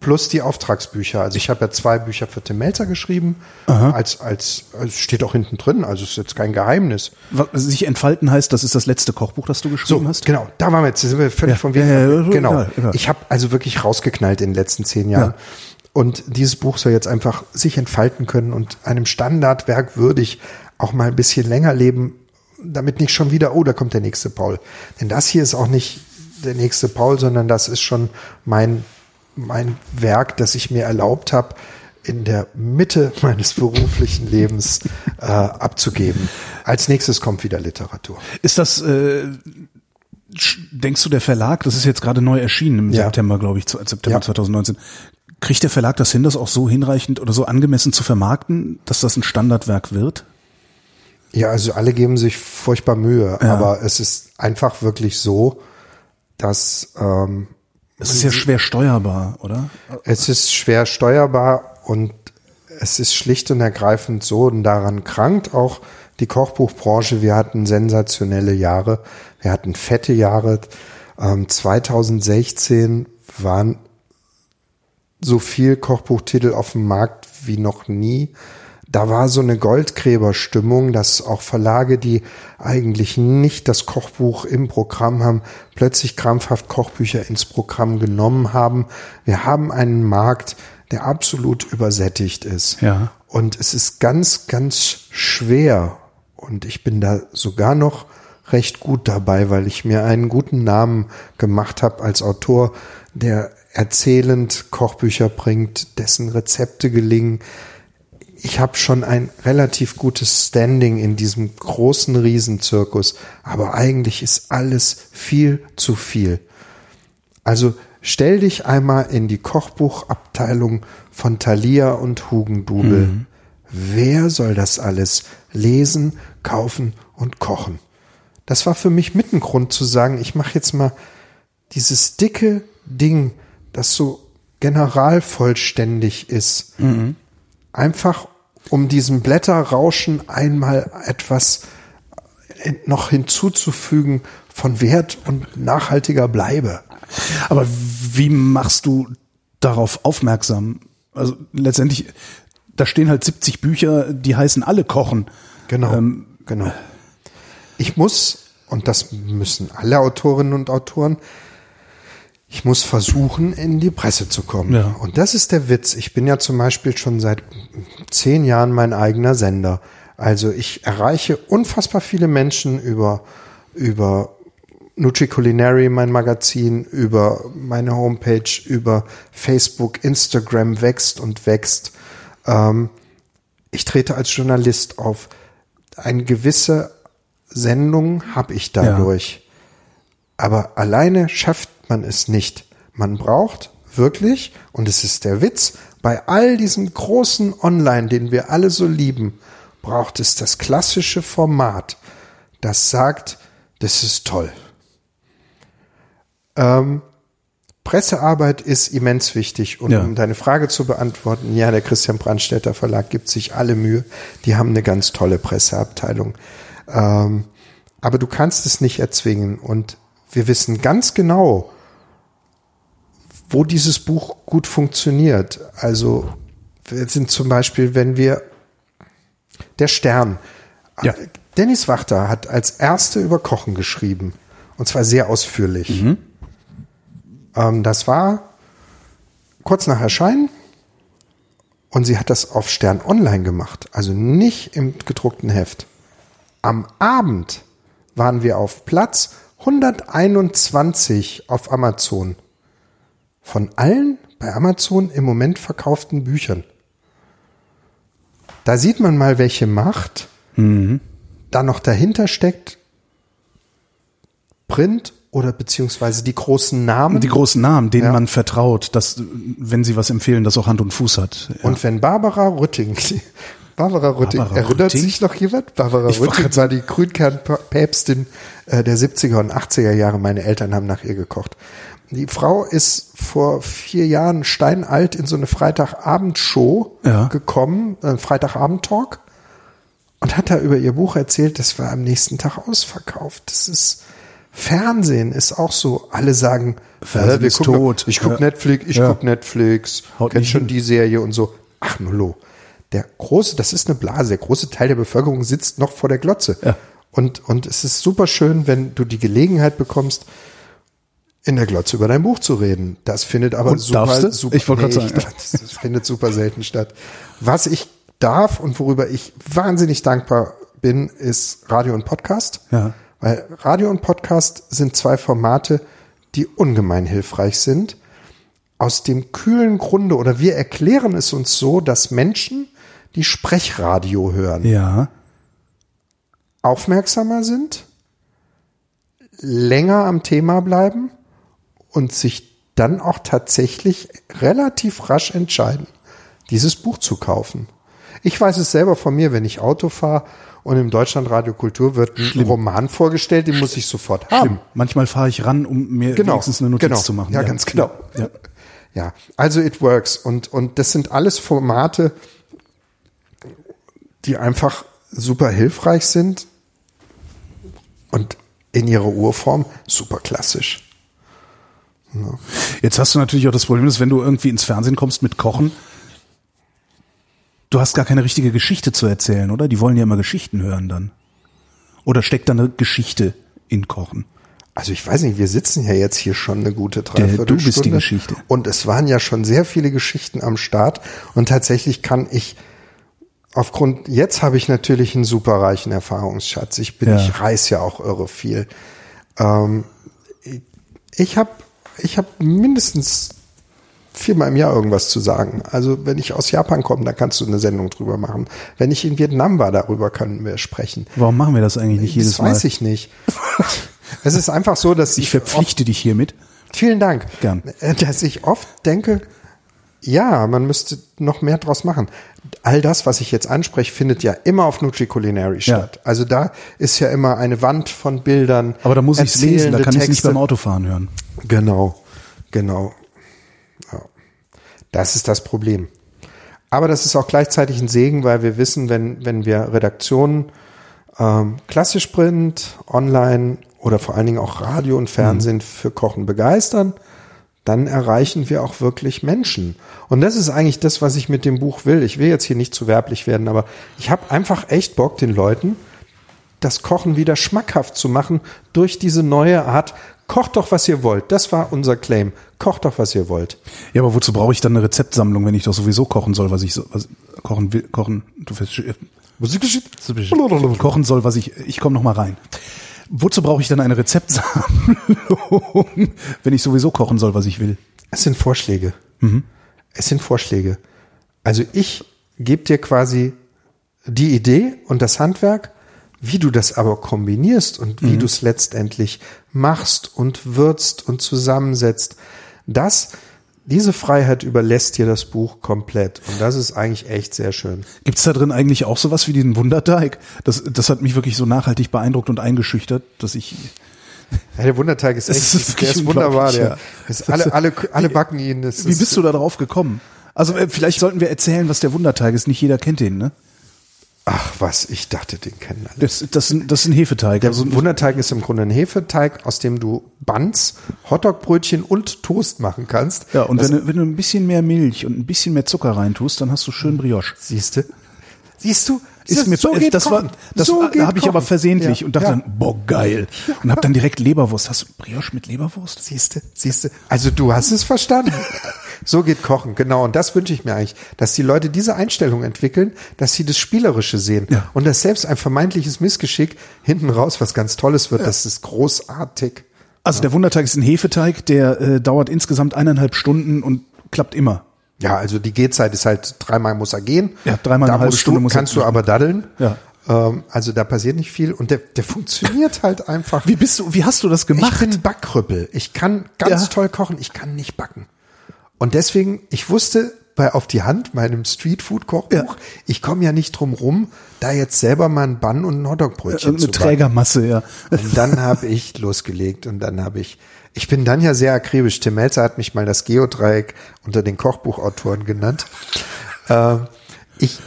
Plus die Auftragsbücher. Also ich habe ja zwei Bücher für Tim Melzer geschrieben. Als, als, als steht auch hinten drin. Also ist jetzt kein Geheimnis. Was sich entfalten heißt, das ist das letzte Kochbuch, das du geschrieben So, hast? genau. Da waren wir jetzt, sind wir völlig Ja, vom Weg. ja, ja, genau. Ich habe also wirklich rausgeknallt in den letzten zehn Jahren. Ja. Und dieses Buch soll jetzt einfach sich entfalten können und einem Standardwerk würdig auch mal ein bisschen länger leben, damit nicht schon wieder, oh, da kommt der nächste Paul. Denn das hier ist auch nicht der nächste Paul, sondern das ist schon mein, mein Werk, das ich mir erlaubt habe, in der Mitte meines *laughs* beruflichen Lebens äh, abzugeben. Als nächstes kommt wieder Literatur. Ist das, äh, denkst du, der Verlag, das ist jetzt gerade neu erschienen im Ja. September, glaube ich, September Ja. 2019. Kriegt der Verlag das hin, das auch so hinreichend oder so angemessen zu vermarkten, dass das ein Standardwerk wird? Ja, also alle geben sich furchtbar Mühe, Ja. aber es ist einfach wirklich so, dass ähm, Es ist ja schwer steuerbar, oder? es ist schwer steuerbar und es ist schlicht und ergreifend so und daran krankt auch die Kochbuchbranche. Wir hatten sensationelle Jahre, wir hatten fette Jahre. Ähm, 2016 waren so viel Kochbuchtitel auf dem Markt wie noch nie. Da war so eine Goldgräberstimmung, dass auch Verlage, die eigentlich nicht das Kochbuch im Programm haben, plötzlich krampfhaft Kochbücher ins Programm genommen haben. Wir haben einen Markt, der absolut übersättigt ist. Ja. Und es ist ganz, ganz schwer. Und ich bin da sogar noch recht gut dabei, weil ich mir einen guten Namen gemacht habe als Autor, der erzählend Kochbücher bringt, dessen Rezepte gelingen. Ich habe schon ein relativ gutes Standing in diesem großen Riesenzirkus, aber eigentlich ist alles viel zu viel. Also stell dich einmal in die Kochbuchabteilung von Thalia und Hugendubel. Wer soll das alles lesen, kaufen und kochen? Das war für mich mit ein Grund zu sagen, ich mache jetzt mal dieses dicke Ding, das so generalvollständig ist, einfach um diesem Blätterrauschen einmal etwas noch hinzuzufügen von Wert und nachhaltiger Bleibe. Aber wie machst du darauf aufmerksam? Also letztendlich, da stehen halt 70 Bücher, die heißen alle Kochen. Genau, Ähm, genau. Ich muss, und das müssen alle Autorinnen und Autoren, ich muss versuchen, in die Presse zu kommen. Ja. Und das ist der Witz. Ich bin ja zum Beispiel schon seit zehn Jahren mein eigener Sender. Also ich erreiche unfassbar viele Menschen über, über Nutri Culinary, mein Magazin, über meine Homepage, über Facebook, Instagram wächst und wächst. Ähm, ich trete als Journalist auf. Eine gewisse Sendung habe ich dadurch. Aber alleine schafft man es nicht. Man braucht wirklich, und es ist der Witz, bei all diesem großen Online, den wir alle so lieben, braucht es das klassische Format, das sagt, das ist toll. Ähm, Pressearbeit ist immens wichtig. Und Ja. um deine Frage zu beantworten, ja, der Christian Brandstätter Verlag gibt sich alle Mühe. Die haben eine ganz tolle Presseabteilung. Ähm, aber du kannst es nicht erzwingen. Und wir wissen ganz genau, wo dieses Buch gut funktioniert. Also wir sind zum Beispiel, wenn wir der Stern. Ja. Dennis Wachter hat als erste über Kochen geschrieben. Und zwar sehr ausführlich. Ähm, das war kurz nach Erscheinen. Und sie hat das auf Stern Online gemacht. Also nicht im gedruckten Heft. Am Abend waren wir auf Platz 121 auf Amazon. Von allen bei Amazon im Moment verkauften Büchern. Da sieht man mal, welche Macht da noch dahinter steckt, Print oder beziehungsweise die großen Namen. Die großen Namen, denen Ja. man vertraut, dass, wenn sie was empfehlen, das auch Hand und Fuß hat. Ja. Und wenn Barbara Rütting, *laughs* Barbara Rütting, Barbara erinnert Rütting? sich noch jemand? Barbara Ich Rütting war die Grünkernpäpstin äh, der 70er und 80er Jahre. Meine Eltern haben nach ihr gekocht. Die Frau ist vor vier Jahren steinalt in so eine Freitagabendshow Ja. gekommen, äh, Freitagabend-Talk, und hat da über ihr Buch erzählt, das war am nächsten Tag ausverkauft. Das ist Fernsehen ist auch so. Alle sagen, Fernsehen äh, wir ist gucken, tot. Ich guck Ja. Netflix, ich Ja. guck Netflix, Haut kenn schon hin. die Serie und so. Ach, Nullo. Der große, das ist eine Blase. Der große Teil der Bevölkerung sitzt noch vor der Glotze. Ja. Und, und es ist super schön, wenn du die Gelegenheit bekommst, in der Glotze über dein Buch zu reden. Das findet aber Und super, super Ich grad sagen. das, das findet super selten statt. Was ich darf und worüber ich wahnsinnig dankbar bin, ist Radio und Podcast. Ja. Weil Radio und Podcast sind zwei Formate, die ungemein hilfreich sind. Aus dem kühlen Grunde, oder wir erklären es uns so, dass Menschen, die Sprechradio hören, ja. aufmerksamer sind, länger am Thema bleiben und sich dann auch tatsächlich relativ rasch entscheiden, dieses Buch zu kaufen. Ich weiß es selber von mir, wenn ich Auto fahre und im Deutschlandradio Kultur wird ein Roman vorgestellt, den muss ich sofort haben. Manchmal fahre ich ran, um mir Genau, wenigstens eine Notiz genau. zu machen. Ja, ganz genau. Ja. Ja, also it works. Und, und das sind alles Formate, die einfach super hilfreich sind und in ihrer Urform super klassisch. Jetzt hast du natürlich auch das Problem, dass wenn du irgendwie ins Fernsehen kommst mit Kochen, du hast gar keine richtige Geschichte zu erzählen, oder? Die wollen ja immer Geschichten hören dann. Oder steckt da eine Geschichte in Kochen? Also ich weiß nicht, wir sitzen ja jetzt hier schon eine gute du Dreiviertelstunde. bist die Geschichte. Und es waren ja schon sehr viele Geschichten am Start. Und tatsächlich kann ich aufgrund, jetzt habe ich natürlich einen super reichen Erfahrungsschatz. Ich bin, Ja. ich reise ja auch irre viel. Ähm, ich habe ich hab mindestens viermal im Jahr irgendwas zu sagen. Also wenn ich aus Japan komme, da kannst du eine Sendung drüber machen. Wenn ich in Vietnam war, darüber können wir sprechen. Warum machen wir das eigentlich nicht jedes das weiß Mal? ich nicht. es ist einfach so, dass Ich verpflichte dich hiermit. Vielen Dank. Gern. Äh, Dass ich oft denke, ja, man müsste noch mehr draus machen. All das, was ich jetzt anspreche, findet ja immer auf Nutri Culinary statt. Also da ist ja immer eine Wand von Bildern. Aber da muss ich es lesen, da kann ich es nicht beim Autofahren hören. Genau, genau. Ja. Das ist das Problem. Aber das ist auch gleichzeitig ein Segen, weil wir wissen, wenn, wenn wir Redaktionen ähm, klassisch Print, online oder vor allen Dingen auch Radio und Fernsehen für Kochen begeistern, dann erreichen wir auch wirklich Menschen. Und das ist eigentlich das, was ich mit dem Buch will. Ich will jetzt hier nicht zu werblich werden, aber ich habe einfach echt Bock, den Leuten das Kochen wieder schmackhaft zu machen durch diese neue Art. Kocht doch, was ihr wollt. Das war unser Claim. Kocht doch, was ihr wollt. Ja, aber wozu brauche ich dann eine Rezeptsammlung, wenn ich doch sowieso kochen soll, was ich so, was, kochen will, kochen, du verstehst, kochen soll, was ich, ich komme noch mal rein. Wozu brauche ich dann eine Rezeptsammlung, *laughs* wenn ich sowieso kochen soll, was ich will? Es sind Vorschläge. Mhm. Es sind Vorschläge. Also ich gebe dir quasi die Idee und das Handwerk, wie du das aber kombinierst und Mhm. wie du es letztendlich machst und würzt und zusammensetzt. Das, diese Freiheit überlässt dir das Buch komplett. Und das ist eigentlich echt sehr schön. Gibt's da drin eigentlich auch sowas wie diesen Wunderteig? Das, das hat mich wirklich so nachhaltig beeindruckt und eingeschüchtert, dass ich, Ja, der Wunderteig ist *laughs* Es echt, ist der ist wunderbar. Der ja. ist alle, alle, alle backen ihn. Wie ist, bist du da drauf gekommen? Also äh, vielleicht sollten wir erzählen, was der Wunderteig ist. Nicht jeder kennt den, ne? Ach was, ich dachte, den kennen alle. Das, das, sind- das ist ein Hefeteig. Der Also, Wunderteig ist im Grunde ein Hefeteig, aus dem du Buns, Hotdogbrötchen und Toast machen kannst. ja, und das, wenn du, wenn du ein bisschen mehr Milch und ein bisschen mehr Zucker reintust, dann hast du schön Brioche. siehst du, siehst du, Ist mir, so geht das war, Kochen. das so war, geht da habe ich aber versehentlich Ja, und dachte ja. dann, boah, geil. Und habe dann direkt Leberwurst. Hast du Brioche mit Leberwurst? Siehste, siehste. Also du hast es verstanden. So geht Kochen, genau. Und das wünsche ich mir eigentlich, dass die Leute diese Einstellung entwickeln, dass sie das Spielerische sehen Ja. und dass selbst ein vermeintliches Missgeschick hinten raus was ganz Tolles wird. Das ist großartig. Also der Wunderteig ist ein Hefeteig, der äh, dauert insgesamt eineinhalb Stunden und klappt immer. Ja, also die Gehzeit ist halt dreimal muss er gehen. Ja, dreimal da eine halbe Stunde du, muss er kannst du machen. aber daddeln. Ja. Ähm, also da passiert nicht viel und der, der funktioniert halt einfach. Wie bist du, wie hast du das gemacht? Ich bin ein Backkrüppel. Ich kann ganz Ja. toll kochen, ich kann nicht backen. Und deswegen, ich wusste bei auf die Hand meinem Streetfood-Kochbuch, Ja. ich komme ja nicht drum rum, da jetzt selber mal einen Bann und ein Hotdog-Brötchen Eine zu backen. Trägermasse, ja. Und dann habe ich losgelegt und dann habe ich, ich bin dann ja sehr akribisch. Tim Melzer hat mich mal das Geodreieck unter den Kochbuchautoren genannt. Äh, ich,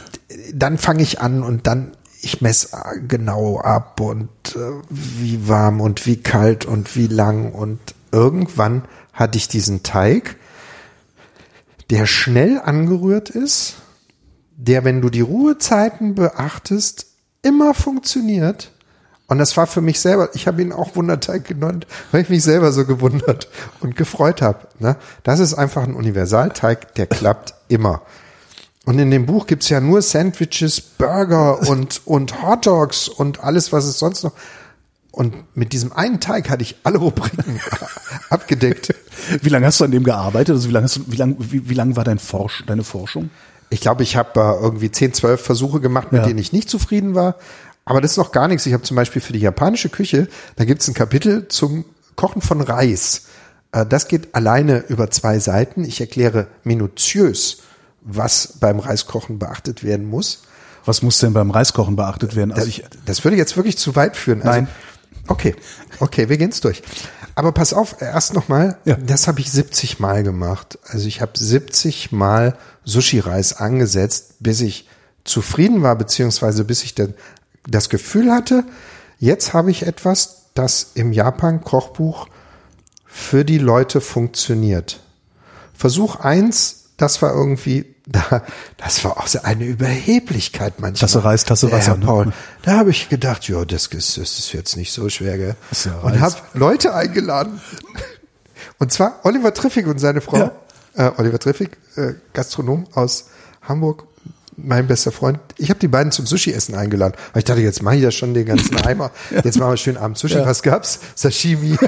dann fange ich an und dann, ich messe genau ab und äh, wie warm und wie kalt und wie lang und irgendwann hatte ich diesen Teig, der schnell angerührt ist, der, wenn du die Ruhezeiten beachtest, immer funktioniert. Und das war für mich selber, ich habe ihn auch Wunderteig genannt, weil ich mich selber so gewundert und gefreut habe. Ne? Das ist einfach ein Universalteig, der klappt immer. Und in dem Buch gibt's ja nur Sandwiches, Burger und, und Hot Dogs und alles, was es sonst noch. Und mit diesem einen Teig hatte ich alle Rubriken *laughs* abgedeckt. Wie lange hast du an dem gearbeitet? Also wie lange du, wie lang, wie, wie lang war dein Forsch, deine Forschung? Ich glaube, ich habe äh, irgendwie 10, 12 Versuche gemacht, mit Ja. denen ich nicht zufrieden war. Aber das ist noch gar nichts. Ich habe zum Beispiel für die japanische Küche, da gibt es ein Kapitel zum Kochen von Reis. Äh, das geht alleine über zwei Seiten. Ich erkläre minutiös, was beim Reiskochen beachtet werden muss. Was muss denn beim Reiskochen beachtet werden? Also Das, ich, das würde jetzt wirklich zu weit führen. Also, Nein. Okay, okay, wir gehen's durch. Aber pass auf, erst nochmal, Ja. das habe ich 70 Mal gemacht. Also ich habe 70 Mal Sushi-Reis angesetzt, bis ich zufrieden war, beziehungsweise bis ich dann das Gefühl hatte, jetzt habe ich etwas, das im Japan-Kochbuch für die Leute funktioniert. Versuch eins, das war irgendwie, da, das war auch so eine Überheblichkeit manchmal. Tasse Reis, Tasse Wasser, Herr ne? Paul, da habe ich gedacht, ja, das ist, das ist jetzt nicht so schwer, gell? ja und habe Leute eingeladen. Und zwar Oliver Triffig und seine Frau. Ja. Äh, Oliver Triffig, äh, Gastronom aus Hamburg, mein bester Freund. Ich habe die beiden zum Sushi-Essen eingeladen. Weil ich dachte, jetzt mache ich ja schon den ganzen *laughs* Eimer. Jetzt machen wir schön Abend Sushi. Was gab's? Sashimi. *laughs*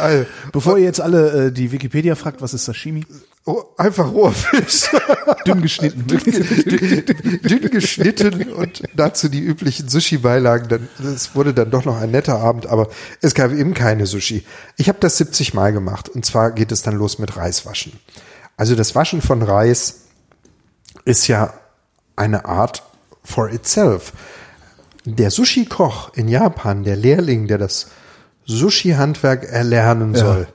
also, bevor ihr jetzt alle äh, die Wikipedia fragt, was ist Sashimi? oh, einfach roher Fisch. *laughs* Dünn geschnitten. dünn geschnitten und dazu die üblichen Sushi-Beilagen. Es wurde dann doch noch ein netter Abend, aber es gab eben keine Sushi. Ich habe das 70 Mal gemacht und zwar geht es dann los mit Reiswaschen. Also das Waschen von Reis ist ja eine Art for itself. Der Sushi-Koch in Japan, der Lehrling, der das Sushi-Handwerk erlernen soll,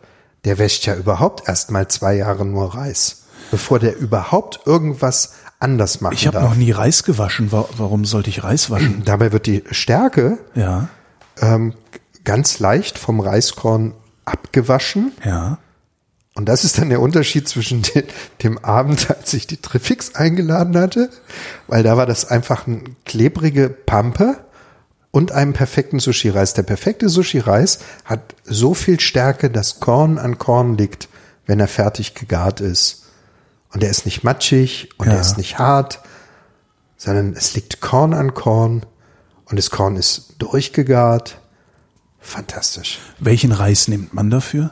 der wäscht ja überhaupt erst mal zwei Jahre nur Reis, bevor der überhaupt irgendwas anders machen Ich habe noch nie Reis gewaschen. Wa- Warum sollte ich Reis waschen? *clears throat* Dabei wird die Stärke Ja, ähm, ganz leicht vom Reiskorn abgewaschen. ja. Und das ist dann der Unterschied zwischen den, dem Abend, als ich die Trifix eingeladen hatte, weil da war das einfach ein klebrige Pampe und einem perfekten Sushi-Reis. Der perfekte Sushi-Reis hat so viel Stärke, dass Korn an Korn liegt, wenn er fertig gegart ist. Und er ist nicht matschig und Ja. er ist nicht hart, sondern es liegt Korn an Korn und das Korn ist durchgegart. Fantastisch. Welchen Reis nimmt man dafür?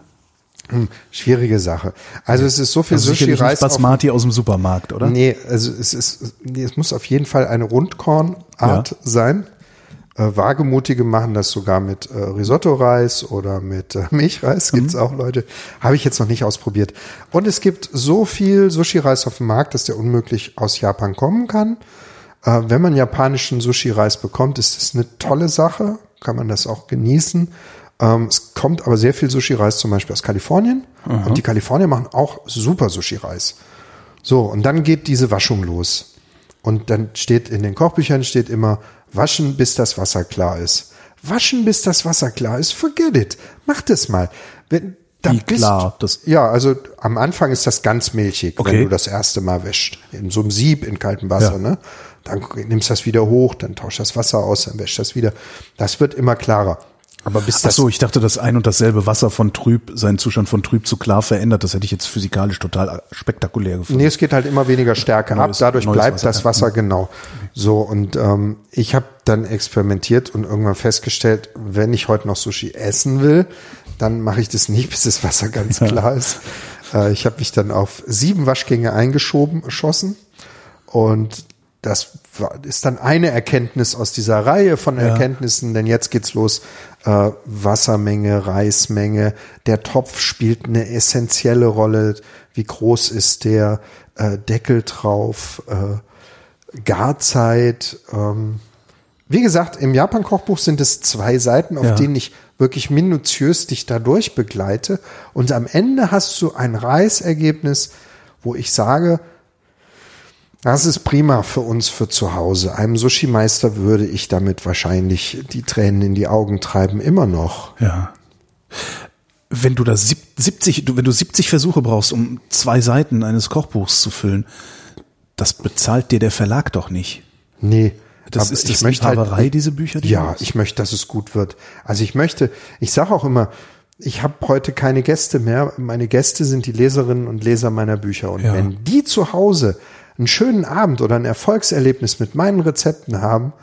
Hm, schwierige Sache. Also es ist so viel Also Sushi-Reis auf Basmati aus dem Supermarkt, oder? Nee, also es ist, nee, es muss auf jeden Fall eine Rundkornart Ja. sein. Äh, Wagemutige machen das sogar mit äh, Risotto-Reis oder mit äh, *laughs* Milchreis. Gibt's auch Leute. Habe ich jetzt noch nicht ausprobiert. Und es gibt so viel Sushi-Reis auf dem Markt, dass der unmöglich aus Japan kommen kann. Äh, wenn man japanischen Sushi-Reis bekommt, ist das eine tolle Sache. Kann man das auch genießen. Ähm, es kommt aber sehr viel Sushi-Reis zum Beispiel aus Kalifornien. Und die Kalifornier machen auch super Sushi-Reis. So, und dann geht diese Waschung los. Und dann steht in den Kochbüchern steht immer, waschen, bis das Wasser klar ist. Waschen, bis das Wasser klar ist, forget it. Mach das mal. Wenn, da Wie klar? Das- ja, also am Anfang ist das ganz milchig, Okay. wenn du das erste Mal wäschst. In so einem Sieb in kaltem Wasser, Ja. ne? Dann nimmst das wieder hoch, dann tausch das Wasser aus, dann wäscht das wieder. Das wird immer klarer. Aber bis Ach das so, ich dachte, dass ein und dasselbe Wasser von trüb, seinen Zustand von trüb zu klar verändert. Das hätte ich jetzt physikalisch total spektakulär gefunden. Nee, es geht halt immer weniger Stärke ab, Neues- dadurch neues bleibt Wasser, das ja. Wasser genau. So, und ähm, ich habe dann experimentiert und irgendwann festgestellt, wenn ich heute noch Sushi essen will, dann mache ich das nicht, *laughs* bis das Wasser ganz klar ist. Äh, ich habe mich dann auf sieben Waschgänge eingeschoben, geschossen und das ist dann eine Erkenntnis aus dieser Reihe von Ja. Erkenntnissen, denn jetzt geht's los. Äh, Wassermenge, Reismenge, der Topf spielt eine essentielle Rolle. Wie groß ist der äh, Deckel drauf? Äh, Garzeit. Ähm, wie gesagt, im Japan-Kochbuch sind es zwei Seiten, auf Ja. denen ich wirklich minutiös dich dadurch begleite. Und am Ende hast du ein Reisergebnis, wo ich sage, das ist prima für uns für zu Hause. Einem Sushi-Meister würde ich damit wahrscheinlich die Tränen in die Augen treiben, immer noch. Ja. Wenn du da sieb- 70, du- wenn du 70 Versuche brauchst, um zwei Seiten eines Kochbuchs zu füllen, das bezahlt dir der Verlag doch nicht. Nee. Das ist ich das möchte halt- diese Bücher, die Ja, ich möchte, dass es gut wird. Also ich möchte, ich sage auch immer, ich habe heute keine Gäste mehr. Meine Gäste sind die Leserinnen und Leser meiner Bücher. Und Ja. wenn die zu Hause einen schönen Abend oder ein Erfolgserlebnis mit meinen Rezepten haben,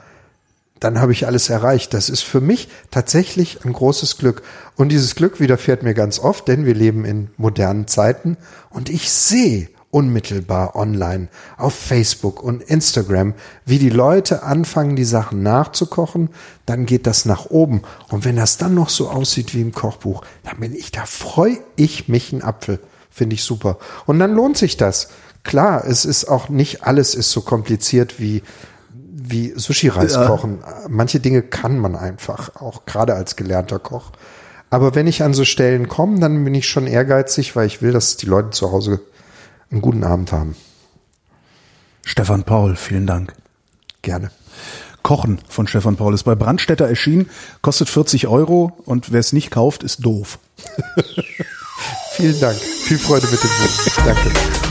dann habe ich alles erreicht. Das ist für mich tatsächlich ein großes Glück. Und dieses Glück widerfährt mir ganz oft, denn wir leben in modernen Zeiten und ich sehe unmittelbar online auf Facebook und Instagram, wie die Leute anfangen, die Sachen nachzukochen, dann geht das nach oben. Und wenn das dann noch so aussieht wie im Kochbuch, dann bin ich, da freue ich mich einen Apfel. Finde ich super. Und dann lohnt sich das. Klar, es ist auch nicht alles ist so kompliziert wie wie Sushi-Reis Ja. kochen. Manche Dinge kann man einfach, auch gerade als gelernter Koch. Aber wenn ich an so Stellen komme, dann bin ich schon ehrgeizig, weil ich will, dass die Leute zu Hause einen guten Abend haben. Stefan Paul, vielen Dank. Gerne. Kochen von Stefan Paul ist bei Brandstätter erschienen, kostet 40 Euro und wer es nicht kauft, ist doof. *laughs* Vielen Dank. Viel Freude mit dem Buch. Danke.